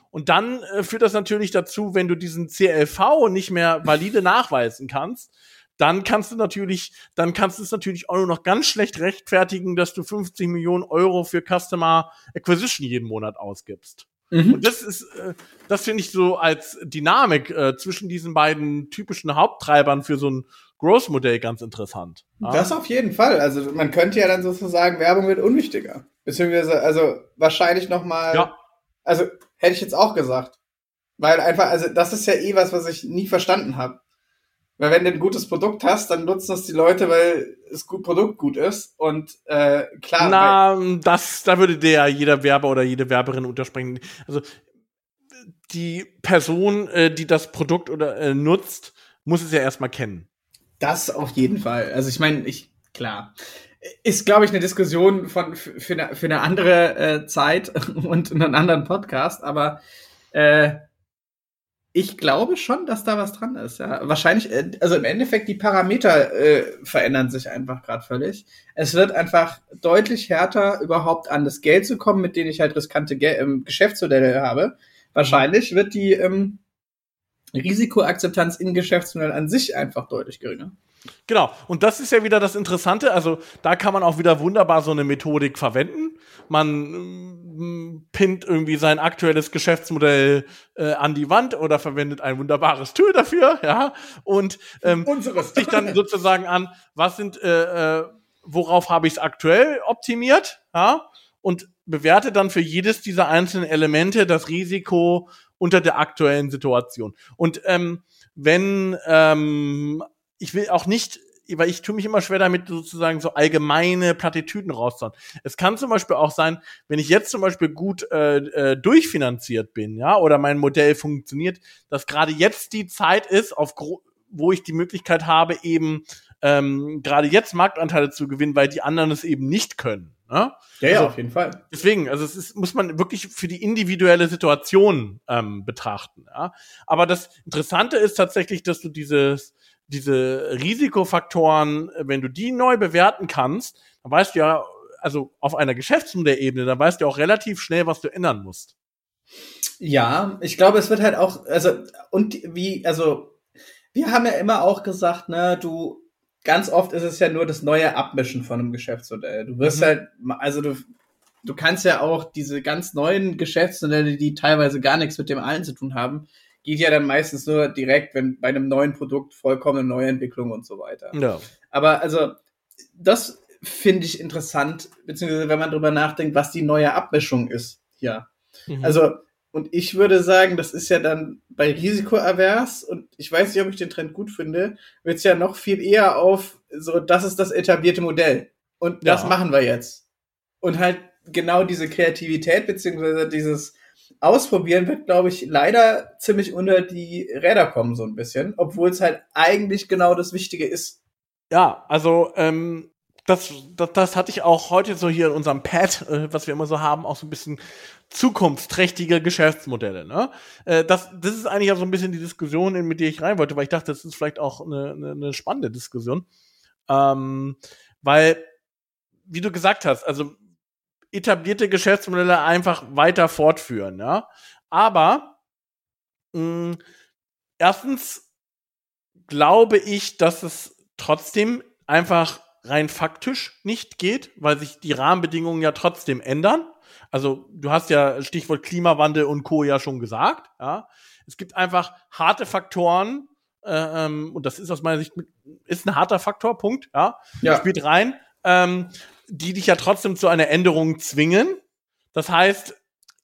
Speaker 2: Und dann äh, führt das natürlich dazu, wenn du diesen CLV nicht mehr valide nachweisen kannst, dann kannst du natürlich, dann kannst du es natürlich auch nur noch ganz schlecht rechtfertigen, dass du 50 Millionen Euro für Customer Acquisition jeden Monat ausgibst. Mhm. Und das ist, äh, das finde ich so als Dynamik äh, zwischen diesen beiden typischen Haupttreibern für so ein Growth-Modell ganz interessant.
Speaker 1: Ja? Das auf jeden Fall. Also man könnte ja dann sozusagen, Werbung wird unwichtiger. Beziehungsweise, also wahrscheinlich noch mal, ja. also hätte ich jetzt auch gesagt. Weil einfach, also das ist ja eh was, was ich nie verstanden habe. Weil wenn du ein gutes Produkt hast, dann nutzen das die Leute, weil das Produkt gut ist. Und äh, klar.
Speaker 2: Na, das, da würde der jeder Werber oder jede Werberin unterspringen. Also die Person, äh, die das Produkt oder äh, nutzt, muss es ja erstmal kennen.
Speaker 1: Das auf jeden Fall. Also ich meine, ich klar ist, glaube ich, eine Diskussion von für eine, für eine andere äh, Zeit und einen anderen Podcast. Aber äh, ich glaube schon, dass da was dran ist. Ja, wahrscheinlich, äh, also im Endeffekt die Parameter äh, verändern sich einfach gerade völlig. Es wird einfach deutlich härter, überhaupt an das Geld zu kommen, mit dem ich halt riskante Ge ähm, Geschäftsmodelle habe. Wahrscheinlich wird die ähm, Risikoakzeptanz in Geschäftsmodellen an sich einfach deutlich geringer.
Speaker 2: Genau, und das ist ja wieder das Interessante. Also da kann man auch wieder wunderbar so eine Methodik verwenden. Man pinnt irgendwie sein aktuelles Geschäftsmodell äh, an die Wand oder verwendet ein wunderbares Tool dafür, ja, und ähm,
Speaker 1: Unseres.
Speaker 2: sich dann sozusagen an, was sind, äh, äh, worauf habe ich es aktuell optimiert, ja, und bewerte dann für jedes dieser einzelnen Elemente das Risiko unter der aktuellen Situation. Und ähm, wenn ähm, ich will auch nicht weil ich tue mich immer schwer damit, sozusagen so allgemeine Plattitüden rauszuhauen. Es kann zum Beispiel auch sein, wenn ich jetzt zum Beispiel gut äh, äh, durchfinanziert bin, ja, oder mein Modell funktioniert, dass gerade jetzt die Zeit ist, auf wo ich die Möglichkeit habe, eben ähm, gerade jetzt Marktanteile zu gewinnen, weil die anderen es eben nicht können.
Speaker 1: Ne? Ja, ja, also, auf jeden Fall.
Speaker 2: Deswegen, also es ist, muss man wirklich für die individuelle Situation ähm, betrachten. Ja? Aber das Interessante ist tatsächlich, dass du dieses diese Risikofaktoren, wenn du die neu bewerten kannst, dann weißt du ja, also auf einer Geschäftsmodellebene, dann weißt du auch relativ schnell, was du ändern musst.
Speaker 1: Ja, ich glaube, es wird halt auch, also, und wie, also, wir haben ja immer auch gesagt, ne, du, ganz oft ist es ja nur das neue Abmischen von einem Geschäftsmodell. Du wirst mhm. halt, also du, du kannst ja auch diese ganz neuen Geschäftsmodelle, die teilweise gar nichts mit dem allen zu tun haben, geht ja dann meistens nur direkt, wenn bei einem neuen Produkt vollkommene Neuentwicklung und so weiter. Ja. Aber also, das finde ich interessant, beziehungsweise wenn man drüber nachdenkt, was die neue Abmischung ist. Ja. Mhm. Also, und ich würde sagen, das ist ja dann bei Risikoavers, und ich weiß nicht, ob ich den Trend gut finde, wird es ja noch viel eher auf so, das ist das etablierte Modell. Und das ja. machen wir jetzt. Und halt genau diese Kreativität, beziehungsweise dieses Ausprobieren wird, glaube ich, leider ziemlich unter die Räder kommen, so ein bisschen, obwohl es halt eigentlich genau das Wichtige ist.
Speaker 2: Ja, also ähm, das, das, das hatte ich auch heute so hier in unserem Pad, äh, was wir immer so haben, auch so ein bisschen zukunftsträchtige Geschäftsmodelle. Ne? Äh, das, das ist eigentlich auch so ein bisschen die Diskussion, in, mit der ich rein wollte, weil ich dachte, das ist vielleicht auch eine, eine, eine spannende Diskussion. Ähm, weil, wie du gesagt hast, also etablierte Geschäftsmodelle einfach weiter fortführen. Ja? Aber mh, erstens glaube ich, dass es trotzdem einfach rein faktisch nicht geht, weil sich die Rahmenbedingungen ja trotzdem ändern. Also du hast ja Stichwort Klimawandel und Co. ja schon gesagt. Ja, es gibt einfach harte Faktoren äh, ähm, und das ist aus meiner Sicht ist ein harter Faktor. Punkt. Ja, ja. spielt rein, ähm, die dich ja trotzdem zu einer Änderung zwingen. Das heißt,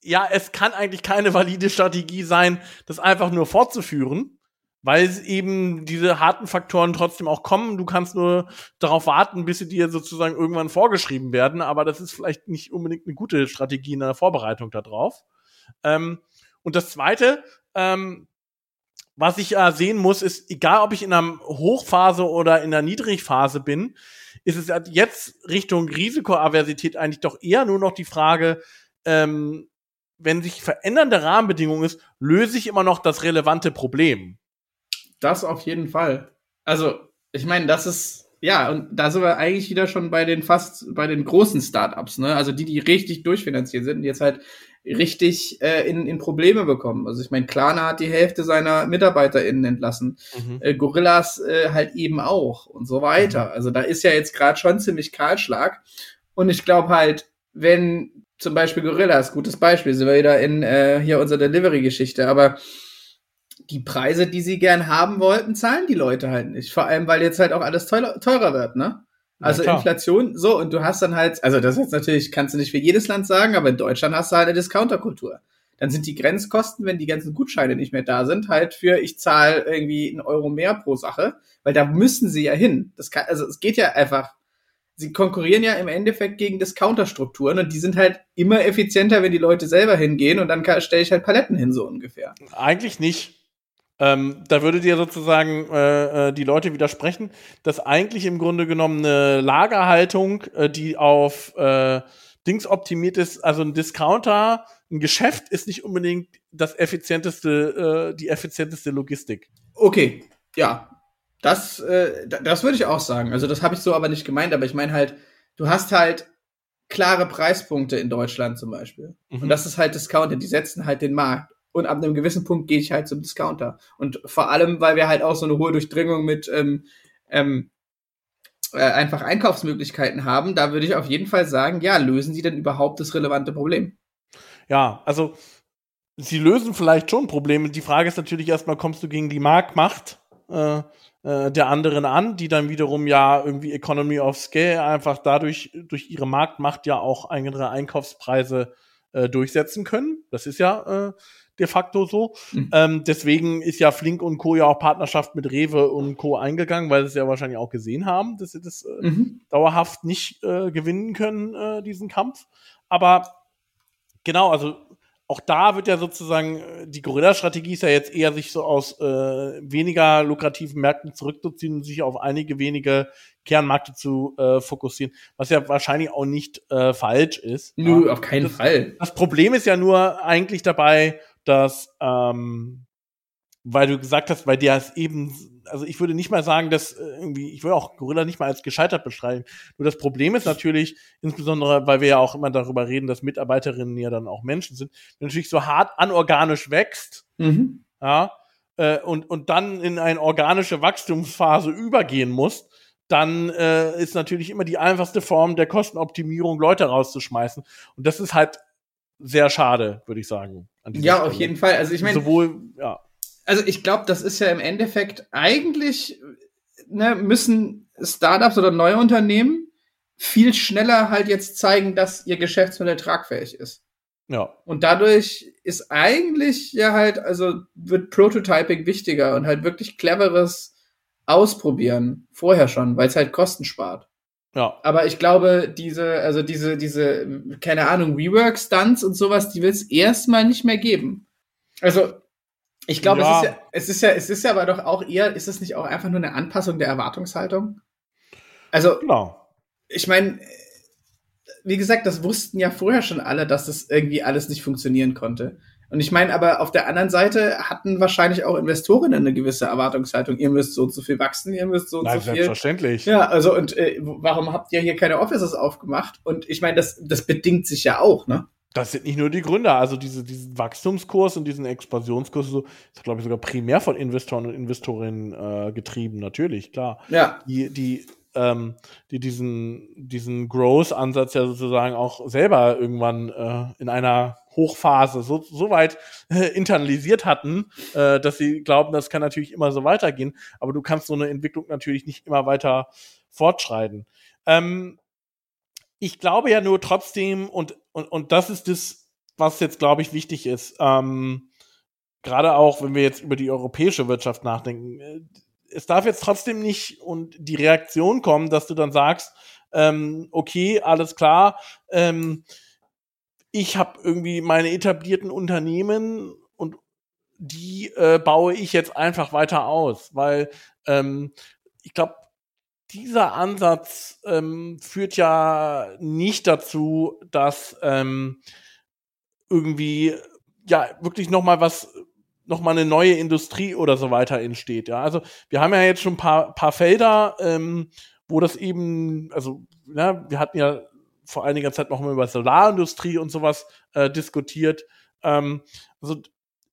Speaker 2: ja, es kann eigentlich keine valide Strategie sein, das einfach nur fortzuführen weil eben diese harten Faktoren trotzdem auch kommen. Du kannst nur darauf warten, bis sie dir sozusagen irgendwann vorgeschrieben werden, aber das ist vielleicht nicht unbedingt eine gute Strategie in der Vorbereitung darauf. Ähm, und das Zweite, ähm, was ich äh, sehen muss, ist, egal ob ich in einer Hochphase oder in einer Niedrigphase bin, ist es jetzt Richtung Risikoaversität eigentlich doch eher nur noch die Frage, ähm, wenn sich verändernde Rahmenbedingungen ist, löse ich immer noch das relevante Problem.
Speaker 1: Das auf jeden Fall. Also, ich meine, das ist, ja, und da sind wir eigentlich wieder schon bei den fast, bei den großen Startups, ne? Also die, die richtig durchfinanziert sind und jetzt halt richtig äh, in, in Probleme bekommen. Also ich meine, Klarna hat die Hälfte seiner MitarbeiterInnen entlassen. Mhm. Äh, Gorillas äh, halt eben auch und so weiter. Mhm. Also da ist ja jetzt gerade schon ziemlich Kahlschlag. Und ich glaube halt, wenn zum Beispiel Gorillas, gutes Beispiel, sind wir wieder in äh, hier unserer Delivery-Geschichte, aber die Preise, die sie gern haben wollten, zahlen die Leute halt nicht. Vor allem, weil jetzt halt auch alles teurer, teurer wird, ne? Also ja, Inflation, so, und du hast dann halt, also das jetzt natürlich, kannst du nicht für jedes Land sagen, aber in Deutschland hast du halt eine Discounterkultur. Dann sind die Grenzkosten, wenn die ganzen Gutscheine nicht mehr da sind, halt für, ich zahle irgendwie einen Euro mehr pro Sache, weil da müssen sie ja hin. Das kann, also es geht ja einfach, sie konkurrieren ja im Endeffekt gegen Discounterstrukturen und die sind halt immer effizienter, wenn die Leute selber hingehen und dann stelle ich halt Paletten hin, so ungefähr.
Speaker 2: Eigentlich nicht. Ähm, da würde dir sozusagen äh, äh, die Leute widersprechen, dass eigentlich im Grunde genommen eine Lagerhaltung, äh, die auf äh, Dings optimiert ist, also ein Discounter, ein Geschäft ist nicht unbedingt das effizienteste, äh, die effizienteste Logistik.
Speaker 1: Okay, ja. Das, äh, das würde ich auch sagen. Also das habe ich so aber nicht gemeint, aber ich meine halt, du hast halt klare Preispunkte in Deutschland zum Beispiel. Mhm. Und das ist halt Discounter, die setzen halt den Markt und ab einem gewissen Punkt gehe ich halt zum Discounter. Und vor allem, weil wir halt auch so eine hohe Durchdringung mit ähm, ähm, äh, einfach Einkaufsmöglichkeiten haben, da würde ich auf jeden Fall sagen, ja, lösen sie denn überhaupt das relevante Problem?
Speaker 2: Ja, also sie lösen vielleicht schon Probleme. Die Frage ist natürlich erstmal, kommst du gegen die Marktmacht äh, äh, der anderen an, die dann wiederum ja irgendwie Economy of Scale einfach dadurch durch ihre Marktmacht ja auch andere Einkaufspreise äh, durchsetzen können. Das ist ja äh, de facto so. Mhm. Ähm, deswegen ist ja Flink und Co. ja auch Partnerschaft mit Rewe und Co. eingegangen, weil sie es ja wahrscheinlich auch gesehen haben, dass sie das äh, mhm. dauerhaft nicht äh, gewinnen können, äh, diesen Kampf. Aber genau, also auch da wird ja sozusagen, äh, die Gorilla-Strategie ist ja jetzt eher, sich so aus äh, weniger lukrativen Märkten zurückzuziehen und sich auf einige wenige Kernmärkte zu äh, fokussieren, was ja wahrscheinlich auch nicht äh, falsch ist.
Speaker 1: Nö, ja. auf keinen
Speaker 2: das,
Speaker 1: Fall.
Speaker 2: Das Problem ist ja nur eigentlich dabei, dass ähm, weil du gesagt hast, bei dir ist eben, also ich würde nicht mal sagen, dass äh, irgendwie, ich würde auch Gorilla nicht mal als gescheitert beschreiben. Nur das Problem ist natürlich, insbesondere, weil wir ja auch immer darüber reden, dass Mitarbeiterinnen ja dann auch Menschen sind, wenn natürlich so hart anorganisch wächst, mhm. ja, äh, und, und dann in eine organische Wachstumsphase übergehen muss, dann äh, ist natürlich immer die einfachste Form der Kostenoptimierung, Leute rauszuschmeißen. Und das ist halt sehr schade, würde ich sagen.
Speaker 1: ja, Stelle. auf jeden Fall. Also ich meine,
Speaker 2: sowohl, ja.
Speaker 1: Also ich glaube, das ist ja im Endeffekt eigentlich, ne, müssen Startups oder neue Unternehmen viel schneller halt jetzt zeigen, dass ihr Geschäftsmodell tragfähig ist.
Speaker 2: Ja.
Speaker 1: Und dadurch ist eigentlich ja halt, also wird Prototyping wichtiger und halt wirklich cleveres Ausprobieren vorher schon, weil es halt Kosten spart.
Speaker 2: Ja.
Speaker 1: Aber ich glaube, diese, also diese, diese, keine Ahnung, Rework-Stunts und sowas, die wird es erstmal nicht mehr geben. Also, ich glaube, ja. es ist ja, es ist ja, es ist ja aber doch auch eher, ist es nicht auch einfach nur eine Anpassung der Erwartungshaltung? Also, genau. ich meine, wie gesagt, das wussten ja vorher schon alle, dass das irgendwie alles nicht funktionieren konnte. Und ich meine, aber auf der anderen Seite hatten wahrscheinlich auch Investorinnen eine gewisse Erwartungshaltung. Ihr müsst so und so viel wachsen, ihr müsst so und Nein, so viel.
Speaker 2: Selbstverständlich.
Speaker 1: Ja, also und äh, warum habt ihr hier keine Offices aufgemacht? Und ich meine, das, das bedingt sich ja auch, ne?
Speaker 2: Das sind nicht nur die Gründer, also diese, diesen Wachstumskurs und diesen Expansionskurs, so, ist, glaube ich, sogar primär von Investoren und Investorinnen äh, getrieben, natürlich, klar.
Speaker 1: Ja.
Speaker 2: Die, die, ähm, die diesen, diesen Growth-Ansatz ja sozusagen auch selber irgendwann äh, in einer Hochphase so, so weit äh, internalisiert hatten, äh, dass sie glauben, das kann natürlich immer so weitergehen. Aber du kannst so eine Entwicklung natürlich nicht immer weiter fortschreiten. Ähm, ich glaube ja nur trotzdem, und, und, und das ist das, was jetzt, glaube ich, wichtig ist, ähm, gerade auch, wenn wir jetzt über die europäische Wirtschaft nachdenken, äh, es darf jetzt trotzdem nicht und die Reaktion kommen, dass du dann sagst, ähm, okay, alles klar, ähm, ich habe irgendwie meine etablierten Unternehmen und die äh, baue ich jetzt einfach weiter aus, weil ähm, ich glaube, dieser Ansatz ähm, führt ja nicht dazu, dass ähm, irgendwie ja wirklich noch mal was noch mal eine neue Industrie oder so weiter entsteht. Ja, also wir haben ja jetzt schon ein paar paar Felder, ähm, wo das eben, also ja, wir hatten ja vor einiger Zeit noch mal über Solarindustrie und sowas äh, diskutiert. Ähm, also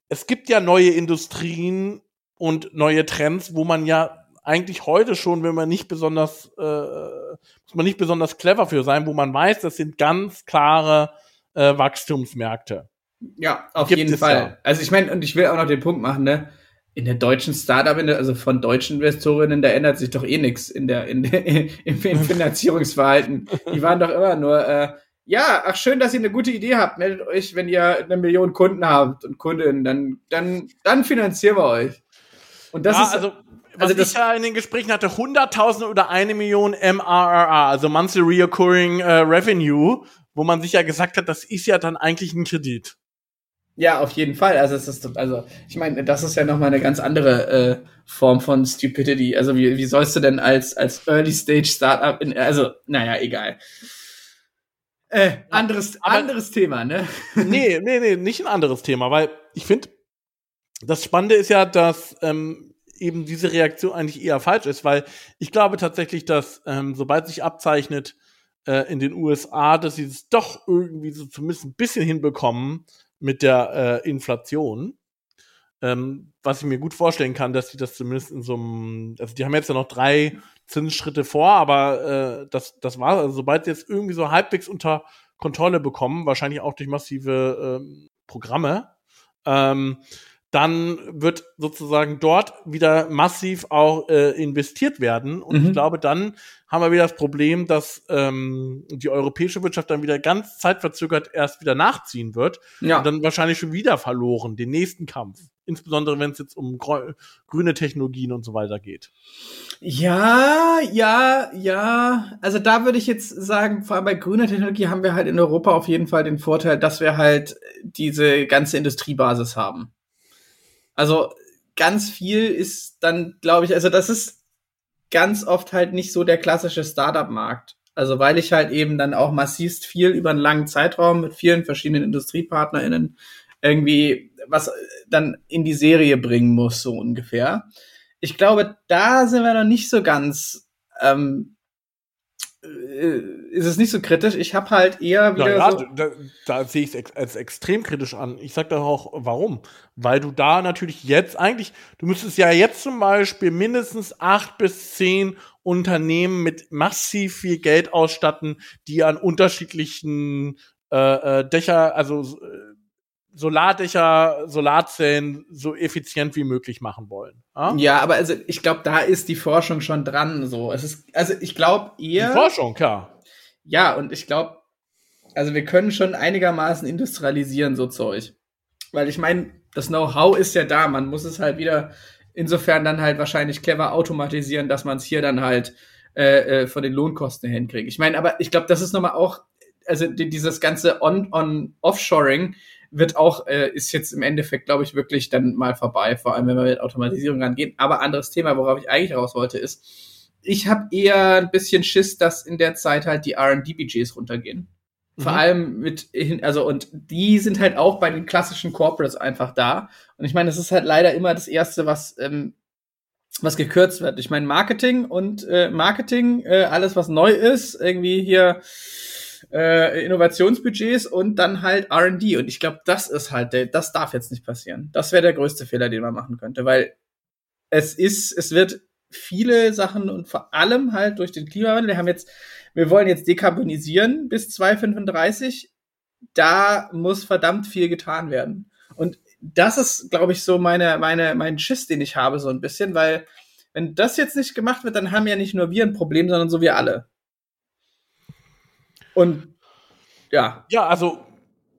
Speaker 2: es gibt ja neue Industrien und neue Trends, wo man ja eigentlich heute schon, wenn man nicht besonders, äh, muss man nicht besonders clever für sein, wo man weiß, das sind ganz klare äh, Wachstumsmärkte.
Speaker 1: Ja, auf Gibt jeden Fall. Ja. Also ich meine, und ich will auch noch den Punkt machen, ne? in der deutschen Startup, also von deutschen Investorinnen, da ändert sich doch eh nichts in der, in der, im, im Finanzierungsverhalten. Die waren doch immer nur, äh, ja, ach schön, dass ihr eine gute Idee habt. Meldet euch, wenn ihr eine Million Kunden habt und Kundinnen, dann, dann, dann finanzieren wir euch.
Speaker 2: Und das ja, ist, also, was also das, ich ja in den Gesprächen hatte, 100.000 oder eine Million MRRA, also Monthly Reoccurring äh, Revenue, wo man sich ja gesagt hat, das ist ja dann eigentlich ein Kredit.
Speaker 1: Ja, auf jeden Fall. Also es ist, also ich meine, das ist ja nochmal eine ganz andere äh, Form von Stupidity. Also wie, wie sollst du denn als als Early Stage Startup in, also naja, egal. Äh, anderes Aber, anderes Thema, ne?
Speaker 2: Nee, nee, nee, nicht ein anderes Thema, weil ich finde, das Spannende ist ja, dass ähm, eben diese Reaktion eigentlich eher falsch ist, weil ich glaube tatsächlich, dass ähm, sobald sich abzeichnet äh, in den USA, dass sie es doch irgendwie so zumindest ein bisschen hinbekommen, mit der äh, Inflation. Ähm, was ich mir gut vorstellen kann, dass die das zumindest in so einem, also die haben jetzt ja noch drei Zinsschritte vor, aber äh, das, das war, also sobald sie jetzt irgendwie so halbwegs unter Kontrolle bekommen, wahrscheinlich auch durch massive ähm, Programme, ähm, dann wird sozusagen dort wieder massiv auch äh, investiert werden. Und mhm. ich glaube, dann haben wir wieder das Problem, dass ähm, die europäische Wirtschaft dann wieder ganz zeitverzögert erst wieder nachziehen wird ja. und dann wahrscheinlich schon wieder verloren, den nächsten Kampf. Insbesondere wenn es jetzt um grüne Technologien und so weiter geht.
Speaker 1: Ja, ja, ja. Also da würde ich jetzt sagen, vor allem bei grüner Technologie haben wir halt in Europa auf jeden Fall den Vorteil, dass wir halt diese ganze Industriebasis haben. Also ganz viel ist dann, glaube ich, also das ist ganz oft halt nicht so der klassische Startup-Markt. Also weil ich halt eben dann auch massivst viel über einen langen Zeitraum mit vielen verschiedenen IndustriepartnerInnen irgendwie was dann in die Serie bringen muss, so ungefähr. Ich glaube, da sind wir noch nicht so ganz ähm, äh, ist es nicht so kritisch. Ich habe halt eher wieder. Ja, so
Speaker 2: da, da, sehe ich es als extrem kritisch an. Ich sag da auch, warum? Weil du da natürlich jetzt eigentlich, du müsstest ja jetzt zum Beispiel mindestens acht bis zehn Unternehmen mit massiv viel Geld ausstatten, die an unterschiedlichen äh, äh Dächer, also äh, Solardächer, Solarzellen so effizient wie möglich machen wollen.
Speaker 1: Ja, ja aber also ich glaube, da ist die Forschung schon dran. So, es ist, also ich glaube eher.
Speaker 2: Die Forschung, klar.
Speaker 1: Ja, und ich glaube, also wir können schon einigermaßen industrialisieren so Zeug, weil ich meine, das Know-how ist ja da. Man muss es halt wieder insofern dann halt wahrscheinlich clever automatisieren, dass man es hier dann halt äh, äh, von den Lohnkosten hinkriegt. Ich meine, aber ich glaube, das ist nochmal auch, also dieses ganze On-on-Offshoring wird auch, äh, ist jetzt im Endeffekt, glaube ich, wirklich dann mal vorbei, vor allem wenn wir mit Automatisierung rangehen. Aber anderes Thema, worauf ich eigentlich raus wollte, ist, ich habe eher ein bisschen Schiss, dass in der Zeit halt die RD-Budgets runtergehen. Vor mhm. allem mit, also, und die sind halt auch bei den klassischen Corporates einfach da. Und ich meine, das ist halt leider immer das Erste, was, ähm, was gekürzt wird. Ich meine, Marketing und äh, Marketing, äh, alles, was neu ist, irgendwie hier äh, Innovationsbudgets und dann halt RD. Und ich glaube, das ist halt, der, das darf jetzt nicht passieren. Das wäre der größte Fehler, den man machen könnte, weil es ist, es wird viele Sachen und vor allem halt durch den Klimawandel, wir haben jetzt, wir wollen jetzt dekarbonisieren bis 2035. Da muss verdammt viel getan werden. Und das ist, glaube ich, so meine, meine, mein Schiss, den ich habe, so ein bisschen, weil wenn das jetzt nicht gemacht wird, dann haben ja nicht nur wir ein Problem, sondern so wir alle. Und ja.
Speaker 2: Ja, also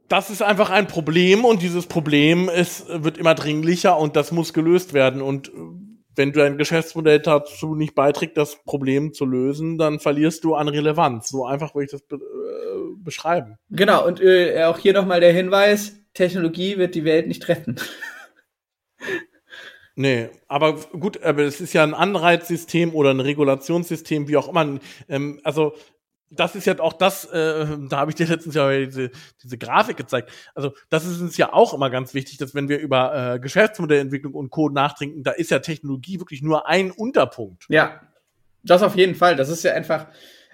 Speaker 2: das ist einfach ein Problem und dieses Problem ist, wird immer dringlicher und das muss gelöst werden. Und wenn du dein Geschäftsmodell dazu nicht beiträgt, das Problem zu lösen, dann verlierst du an Relevanz. So einfach würde ich das be äh, beschreiben.
Speaker 1: Genau, und äh, auch hier nochmal der Hinweis, Technologie wird die Welt nicht retten.
Speaker 2: Nee, aber gut, aber es ist ja ein Anreizsystem oder ein Regulationssystem, wie auch immer. Ähm, also das ist ja auch das, äh, da habe ich dir letztens ja diese, diese Grafik gezeigt. Also das ist uns ja auch immer ganz wichtig, dass wenn wir über äh, Geschäftsmodellentwicklung und Code nachdenken, da ist ja Technologie wirklich nur ein Unterpunkt.
Speaker 1: Ja, das auf jeden Fall. Das ist ja einfach,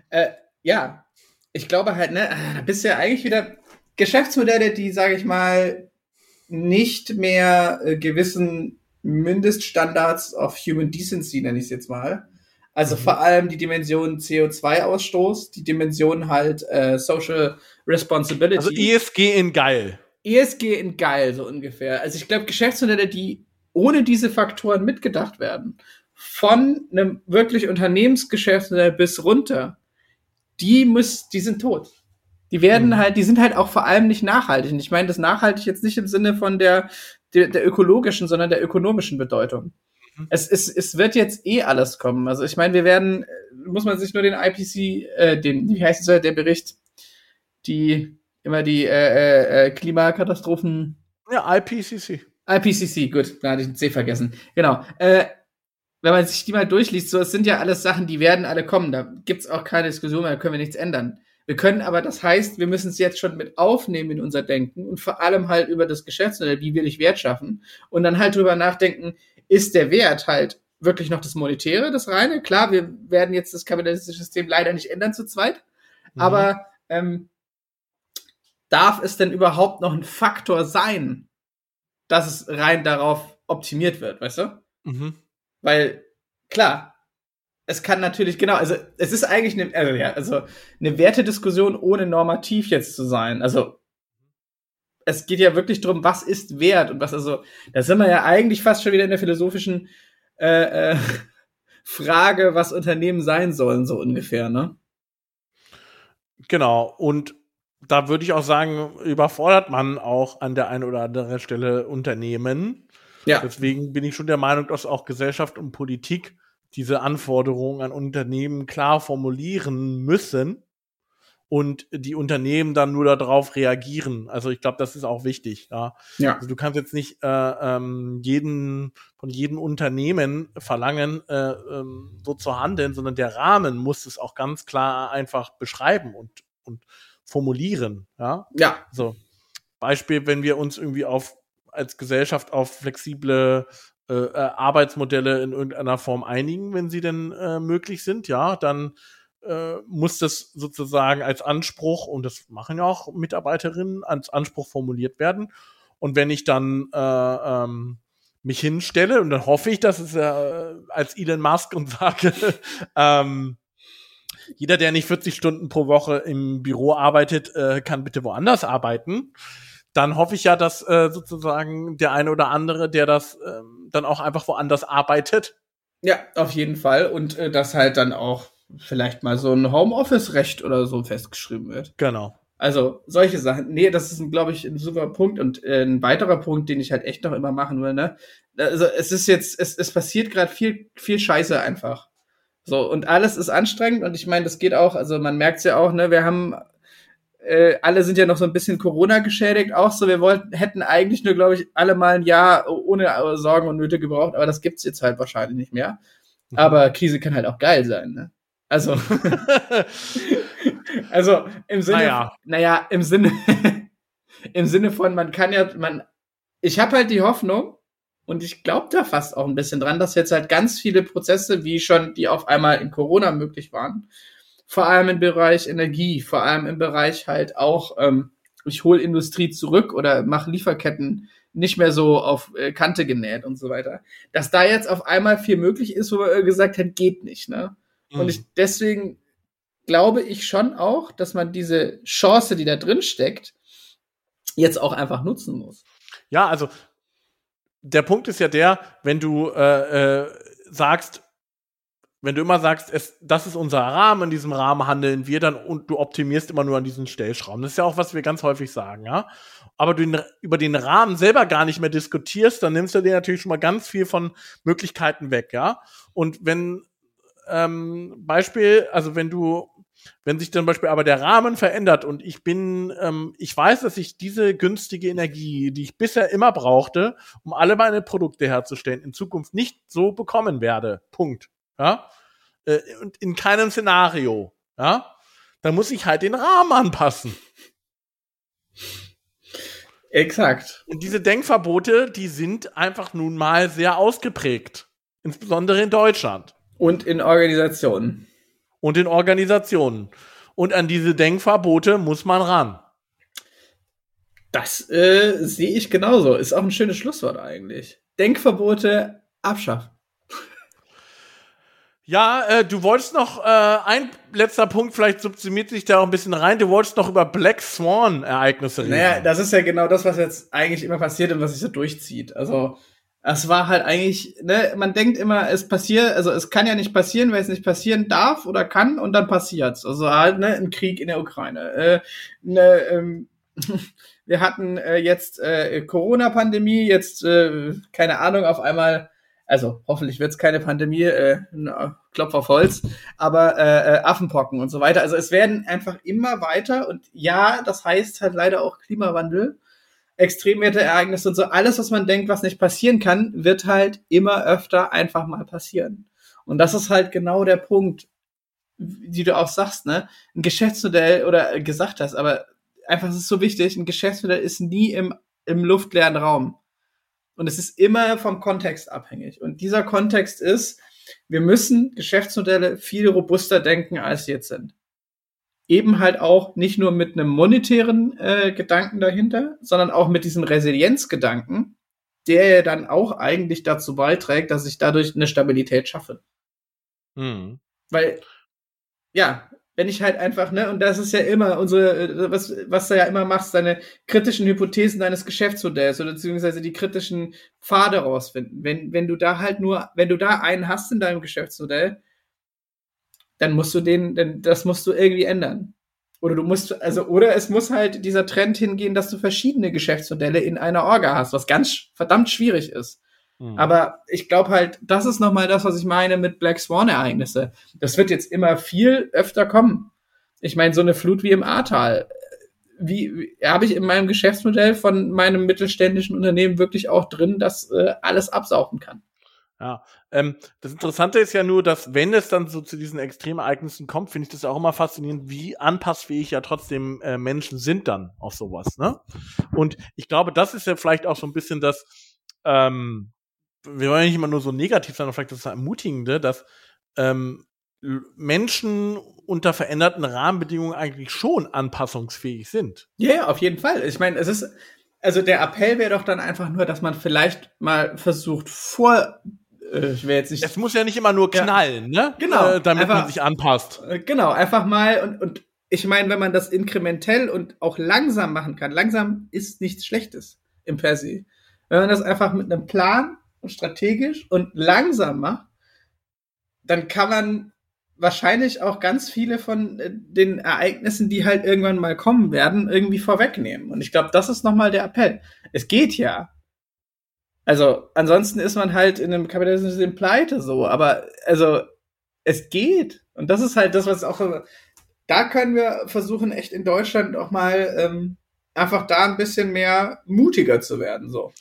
Speaker 1: äh, ja, ich glaube halt, ne, da bist du ja eigentlich wieder Geschäftsmodelle, die, sage ich mal, nicht mehr äh, gewissen Mindeststandards of Human Decency, nenne ich es jetzt mal, also mhm. vor allem die Dimension CO2-Ausstoß, die Dimension halt äh, Social Responsibility. Also
Speaker 2: ESG in geil.
Speaker 1: ESG in geil, so ungefähr. Also ich glaube, Geschäftsmodelle, die ohne diese Faktoren mitgedacht werden, von einem wirklich Unternehmensgeschäftsmodell bis runter, die muss, die sind tot. Die werden mhm. halt, die sind halt auch vor allem nicht nachhaltig. Und ich meine das nachhaltig jetzt nicht im Sinne von der, der, der ökologischen, sondern der ökonomischen Bedeutung. Mhm. Es, es, es wird jetzt eh alles kommen. Also ich meine, wir werden, muss man sich nur den IPC, äh, den, wie heißt es, der Bericht, die immer die äh, äh, Klimakatastrophen.
Speaker 2: Ja, IPCC.
Speaker 1: IPCC, gut, da hatte ich den C vergessen. Genau. Äh, wenn man sich die mal durchliest, so, es sind ja alles Sachen, die werden alle kommen. Da gibt's auch keine Diskussion mehr, da können wir nichts ändern. Wir können aber, das heißt, wir müssen es jetzt schon mit aufnehmen in unser Denken und vor allem halt über das Geschäftsmodell, wie will ich Wert schaffen und dann halt drüber nachdenken, ist der Wert halt wirklich noch das Monetäre, das reine. Klar, wir werden jetzt das kapitalistische System leider nicht ändern zu zweit, mhm. aber ähm, darf es denn überhaupt noch ein Faktor sein, dass es rein darauf optimiert wird, weißt du? Mhm. Weil, klar, es kann natürlich, genau, also es ist eigentlich eine, also, ja, also eine Wertediskussion ohne normativ jetzt zu sein. Also es geht ja wirklich darum, was ist Wert und was also, da sind wir ja eigentlich fast schon wieder in der philosophischen äh, äh, Frage, was Unternehmen sein sollen, so ungefähr, ne?
Speaker 2: Genau, und da würde ich auch sagen, überfordert man auch an der einen oder anderen Stelle Unternehmen. Ja. Deswegen bin ich schon der Meinung, dass auch Gesellschaft und Politik diese Anforderungen an Unternehmen klar formulieren müssen und die Unternehmen dann nur darauf reagieren. Also ich glaube, das ist auch wichtig. Ja. ja. Also du kannst jetzt nicht äh, ähm, jeden von jedem Unternehmen verlangen, äh, ähm, so zu handeln, sondern der Rahmen muss es auch ganz klar einfach beschreiben und und formulieren. Ja.
Speaker 1: Ja.
Speaker 2: So. Beispiel, wenn wir uns irgendwie auf als Gesellschaft auf flexible äh, äh, Arbeitsmodelle in irgendeiner Form einigen, wenn sie denn äh, möglich sind, ja, dann äh, muss das sozusagen als Anspruch, und das machen ja auch Mitarbeiterinnen, als Anspruch formuliert werden. Und wenn ich dann äh, ähm, mich hinstelle, und dann hoffe ich, dass es äh, als Elon Musk und sage, ähm, jeder, der nicht 40 Stunden pro Woche im Büro arbeitet, äh, kann bitte woanders arbeiten. Dann hoffe ich ja, dass äh, sozusagen der eine oder andere, der das äh, dann auch einfach woanders arbeitet.
Speaker 1: Ja, auf jeden Fall. Und äh, dass halt dann auch vielleicht mal so ein Homeoffice-Recht oder so festgeschrieben wird.
Speaker 2: Genau.
Speaker 1: Also solche Sachen. Nee, das ist, glaube ich, ein super Punkt. Und äh, ein weiterer Punkt, den ich halt echt noch immer machen will, ne? Also es ist jetzt, es, es passiert gerade viel, viel Scheiße einfach. So, und alles ist anstrengend und ich meine, das geht auch, also man merkt es ja auch, ne, wir haben äh, alle sind ja noch so ein bisschen Corona geschädigt, auch so, wir wollten, hätten eigentlich nur, glaube ich, alle mal ein Jahr ohne Sorgen und Nöte gebraucht, aber das gibt's jetzt halt wahrscheinlich nicht mehr. Mhm. Aber Krise kann halt auch geil sein, ne? Also, also im Sinne, naja, naja im Sinne, im Sinne von, man kann ja, man, ich habe halt die Hoffnung, und ich glaube da fast auch ein bisschen dran, dass jetzt halt ganz viele Prozesse, wie schon die auf einmal in Corona möglich waren, vor allem im Bereich Energie, vor allem im Bereich halt auch, ähm, ich hole Industrie zurück oder mache Lieferketten nicht mehr so auf äh, Kante genäht und so weiter. Dass da jetzt auf einmal viel möglich ist, wo man gesagt hat, geht nicht, ne? Mhm. Und ich deswegen glaube ich schon auch, dass man diese Chance, die da drin steckt, jetzt auch einfach nutzen muss.
Speaker 2: Ja, also der Punkt ist ja der, wenn du äh, äh, sagst, wenn du immer sagst, es, das ist unser Rahmen, in diesem Rahmen handeln wir dann und du optimierst immer nur an diesen Stellschrauben. Das ist ja auch, was wir ganz häufig sagen, ja. Aber du über den Rahmen selber gar nicht mehr diskutierst, dann nimmst du dir natürlich schon mal ganz viel von Möglichkeiten weg, ja. Und wenn ähm, Beispiel, also wenn du wenn sich zum Beispiel aber der Rahmen verändert und ich bin, ähm, ich weiß, dass ich diese günstige Energie, die ich bisher immer brauchte, um alle meine Produkte herzustellen, in Zukunft nicht so bekommen werde. Punkt. Ja. Äh, und in keinem Szenario. Ja. Dann muss ich halt den Rahmen anpassen.
Speaker 1: Exakt.
Speaker 2: Und diese Denkverbote, die sind einfach nun mal sehr ausgeprägt. Insbesondere in Deutschland.
Speaker 1: Und in Organisationen
Speaker 2: und in Organisationen. Und an diese Denkverbote muss man ran.
Speaker 1: Das äh, sehe ich genauso. Ist auch ein schönes Schlusswort eigentlich. Denkverbote abschaffen.
Speaker 2: Ja, äh, du wolltest noch äh, ein letzter Punkt, vielleicht subsumiert sich da auch ein bisschen rein. Du wolltest noch über Black Swan Ereignisse
Speaker 1: reden. Naja, das ist ja genau das, was jetzt eigentlich immer passiert und was sich so durchzieht. Also es war halt eigentlich, ne, man denkt immer, es passiert, also es kann ja nicht passieren, weil es nicht passieren darf oder kann und dann passiert's. Also halt, ne, ein Krieg in der Ukraine. Äh, ne, ähm, wir hatten äh, jetzt äh, Corona-Pandemie, jetzt, äh, keine Ahnung, auf einmal, also hoffentlich wird's keine Pandemie, äh, Klopf auf Holz, aber äh, äh, Affenpocken und so weiter. Also es werden einfach immer weiter und ja, das heißt halt leider auch Klimawandel. Extremwetterereignisse und so, alles, was man denkt, was nicht passieren kann, wird halt immer öfter einfach mal passieren. Und das ist halt genau der Punkt, wie du auch sagst, ne? Ein Geschäftsmodell oder gesagt hast, aber einfach es ist so wichtig, ein Geschäftsmodell ist nie im, im luftleeren Raum. Und es ist immer vom Kontext abhängig. Und dieser Kontext ist, wir müssen Geschäftsmodelle viel robuster denken, als sie jetzt sind eben halt auch nicht nur mit einem monetären äh, Gedanken dahinter, sondern auch mit diesem Resilienzgedanken, der ja dann auch eigentlich dazu beiträgt, dass ich dadurch eine Stabilität schaffe. Mhm. Weil, ja, wenn ich halt einfach, ne, und das ist ja immer unsere, äh, was, was du ja immer machst, deine kritischen Hypothesen deines Geschäftsmodells oder beziehungsweise die kritischen Pfade rausfinden. Wenn, wenn du da halt nur, wenn du da einen hast in deinem Geschäftsmodell, dann musst du den, denn das musst du irgendwie ändern. Oder du musst, also, oder es muss halt dieser Trend hingehen, dass du verschiedene Geschäftsmodelle in einer Orga hast, was ganz verdammt schwierig ist. Mhm. Aber ich glaube halt, das ist nochmal das, was ich meine mit Black Swan-Ereignisse. Das wird jetzt immer viel öfter kommen. Ich meine, so eine Flut wie im Ahrtal. Wie, wie habe ich in meinem Geschäftsmodell von meinem mittelständischen Unternehmen wirklich auch drin, das äh, alles absaugen kann?
Speaker 2: Ja, ähm, das Interessante ist ja nur, dass wenn es dann so zu diesen Extremereignissen kommt, finde ich das auch immer faszinierend, wie anpassfähig ja trotzdem äh, Menschen sind dann auf sowas. Ne? Und ich glaube, das ist ja vielleicht auch so ein bisschen das, ähm, wir wollen ja nicht immer nur so negativ sein, aber vielleicht das Ermutigende, dass ähm, Menschen unter veränderten Rahmenbedingungen eigentlich schon anpassungsfähig sind.
Speaker 1: Ja, ja, auf jeden Fall. Ich meine, es ist, also der Appell wäre doch dann einfach nur, dass man vielleicht mal versucht, vor
Speaker 2: ich will jetzt nicht. Es muss ja nicht immer nur knallen,
Speaker 1: ja,
Speaker 2: ne?
Speaker 1: Genau.
Speaker 2: Äh, damit einfach, man sich anpasst.
Speaker 1: Äh, genau, einfach mal und, und ich meine, wenn man das inkrementell und auch langsam machen kann, langsam ist nichts Schlechtes im Per se. Wenn man das einfach mit einem Plan und strategisch und langsam macht, dann kann man wahrscheinlich auch ganz viele von äh, den Ereignissen, die halt irgendwann mal kommen werden, irgendwie vorwegnehmen. Und ich glaube, das ist nochmal der Appell. Es geht ja. Also, ansonsten ist man halt in einem Kapitalismus pleite so, aber also es geht. Und das ist halt das, was auch. Da können wir versuchen, echt in Deutschland auch mal ähm, einfach da ein bisschen mehr mutiger zu werden. So.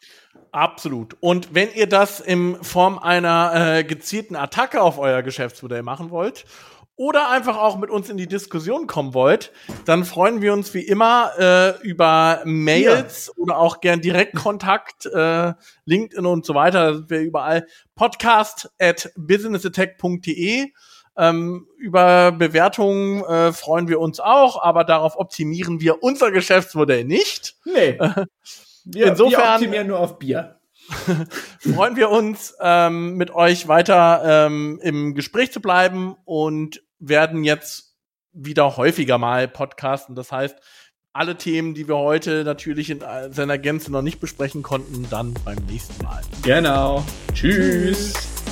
Speaker 2: Absolut. Und wenn ihr das in Form einer äh, gezielten Attacke auf euer Geschäftsmodell machen wollt oder einfach auch mit uns in die Diskussion kommen wollt, dann freuen wir uns wie immer äh, über Mails ja. oder auch gern Direktkontakt, äh, LinkedIn und so weiter. Das wir überall. Podcast at businessattack.de. Ähm, über Bewertungen äh, freuen wir uns auch, aber darauf optimieren wir unser Geschäftsmodell nicht.
Speaker 1: Nee. Wir, Insofern wir optimieren nur auf Bier.
Speaker 2: freuen wir uns, ähm, mit euch weiter ähm, im Gespräch zu bleiben und werden jetzt wieder häufiger mal podcasten. Das heißt, alle Themen, die wir heute natürlich in seiner Gänze noch nicht besprechen konnten, dann beim nächsten Mal.
Speaker 1: Genau. Tschüss. Tschüss.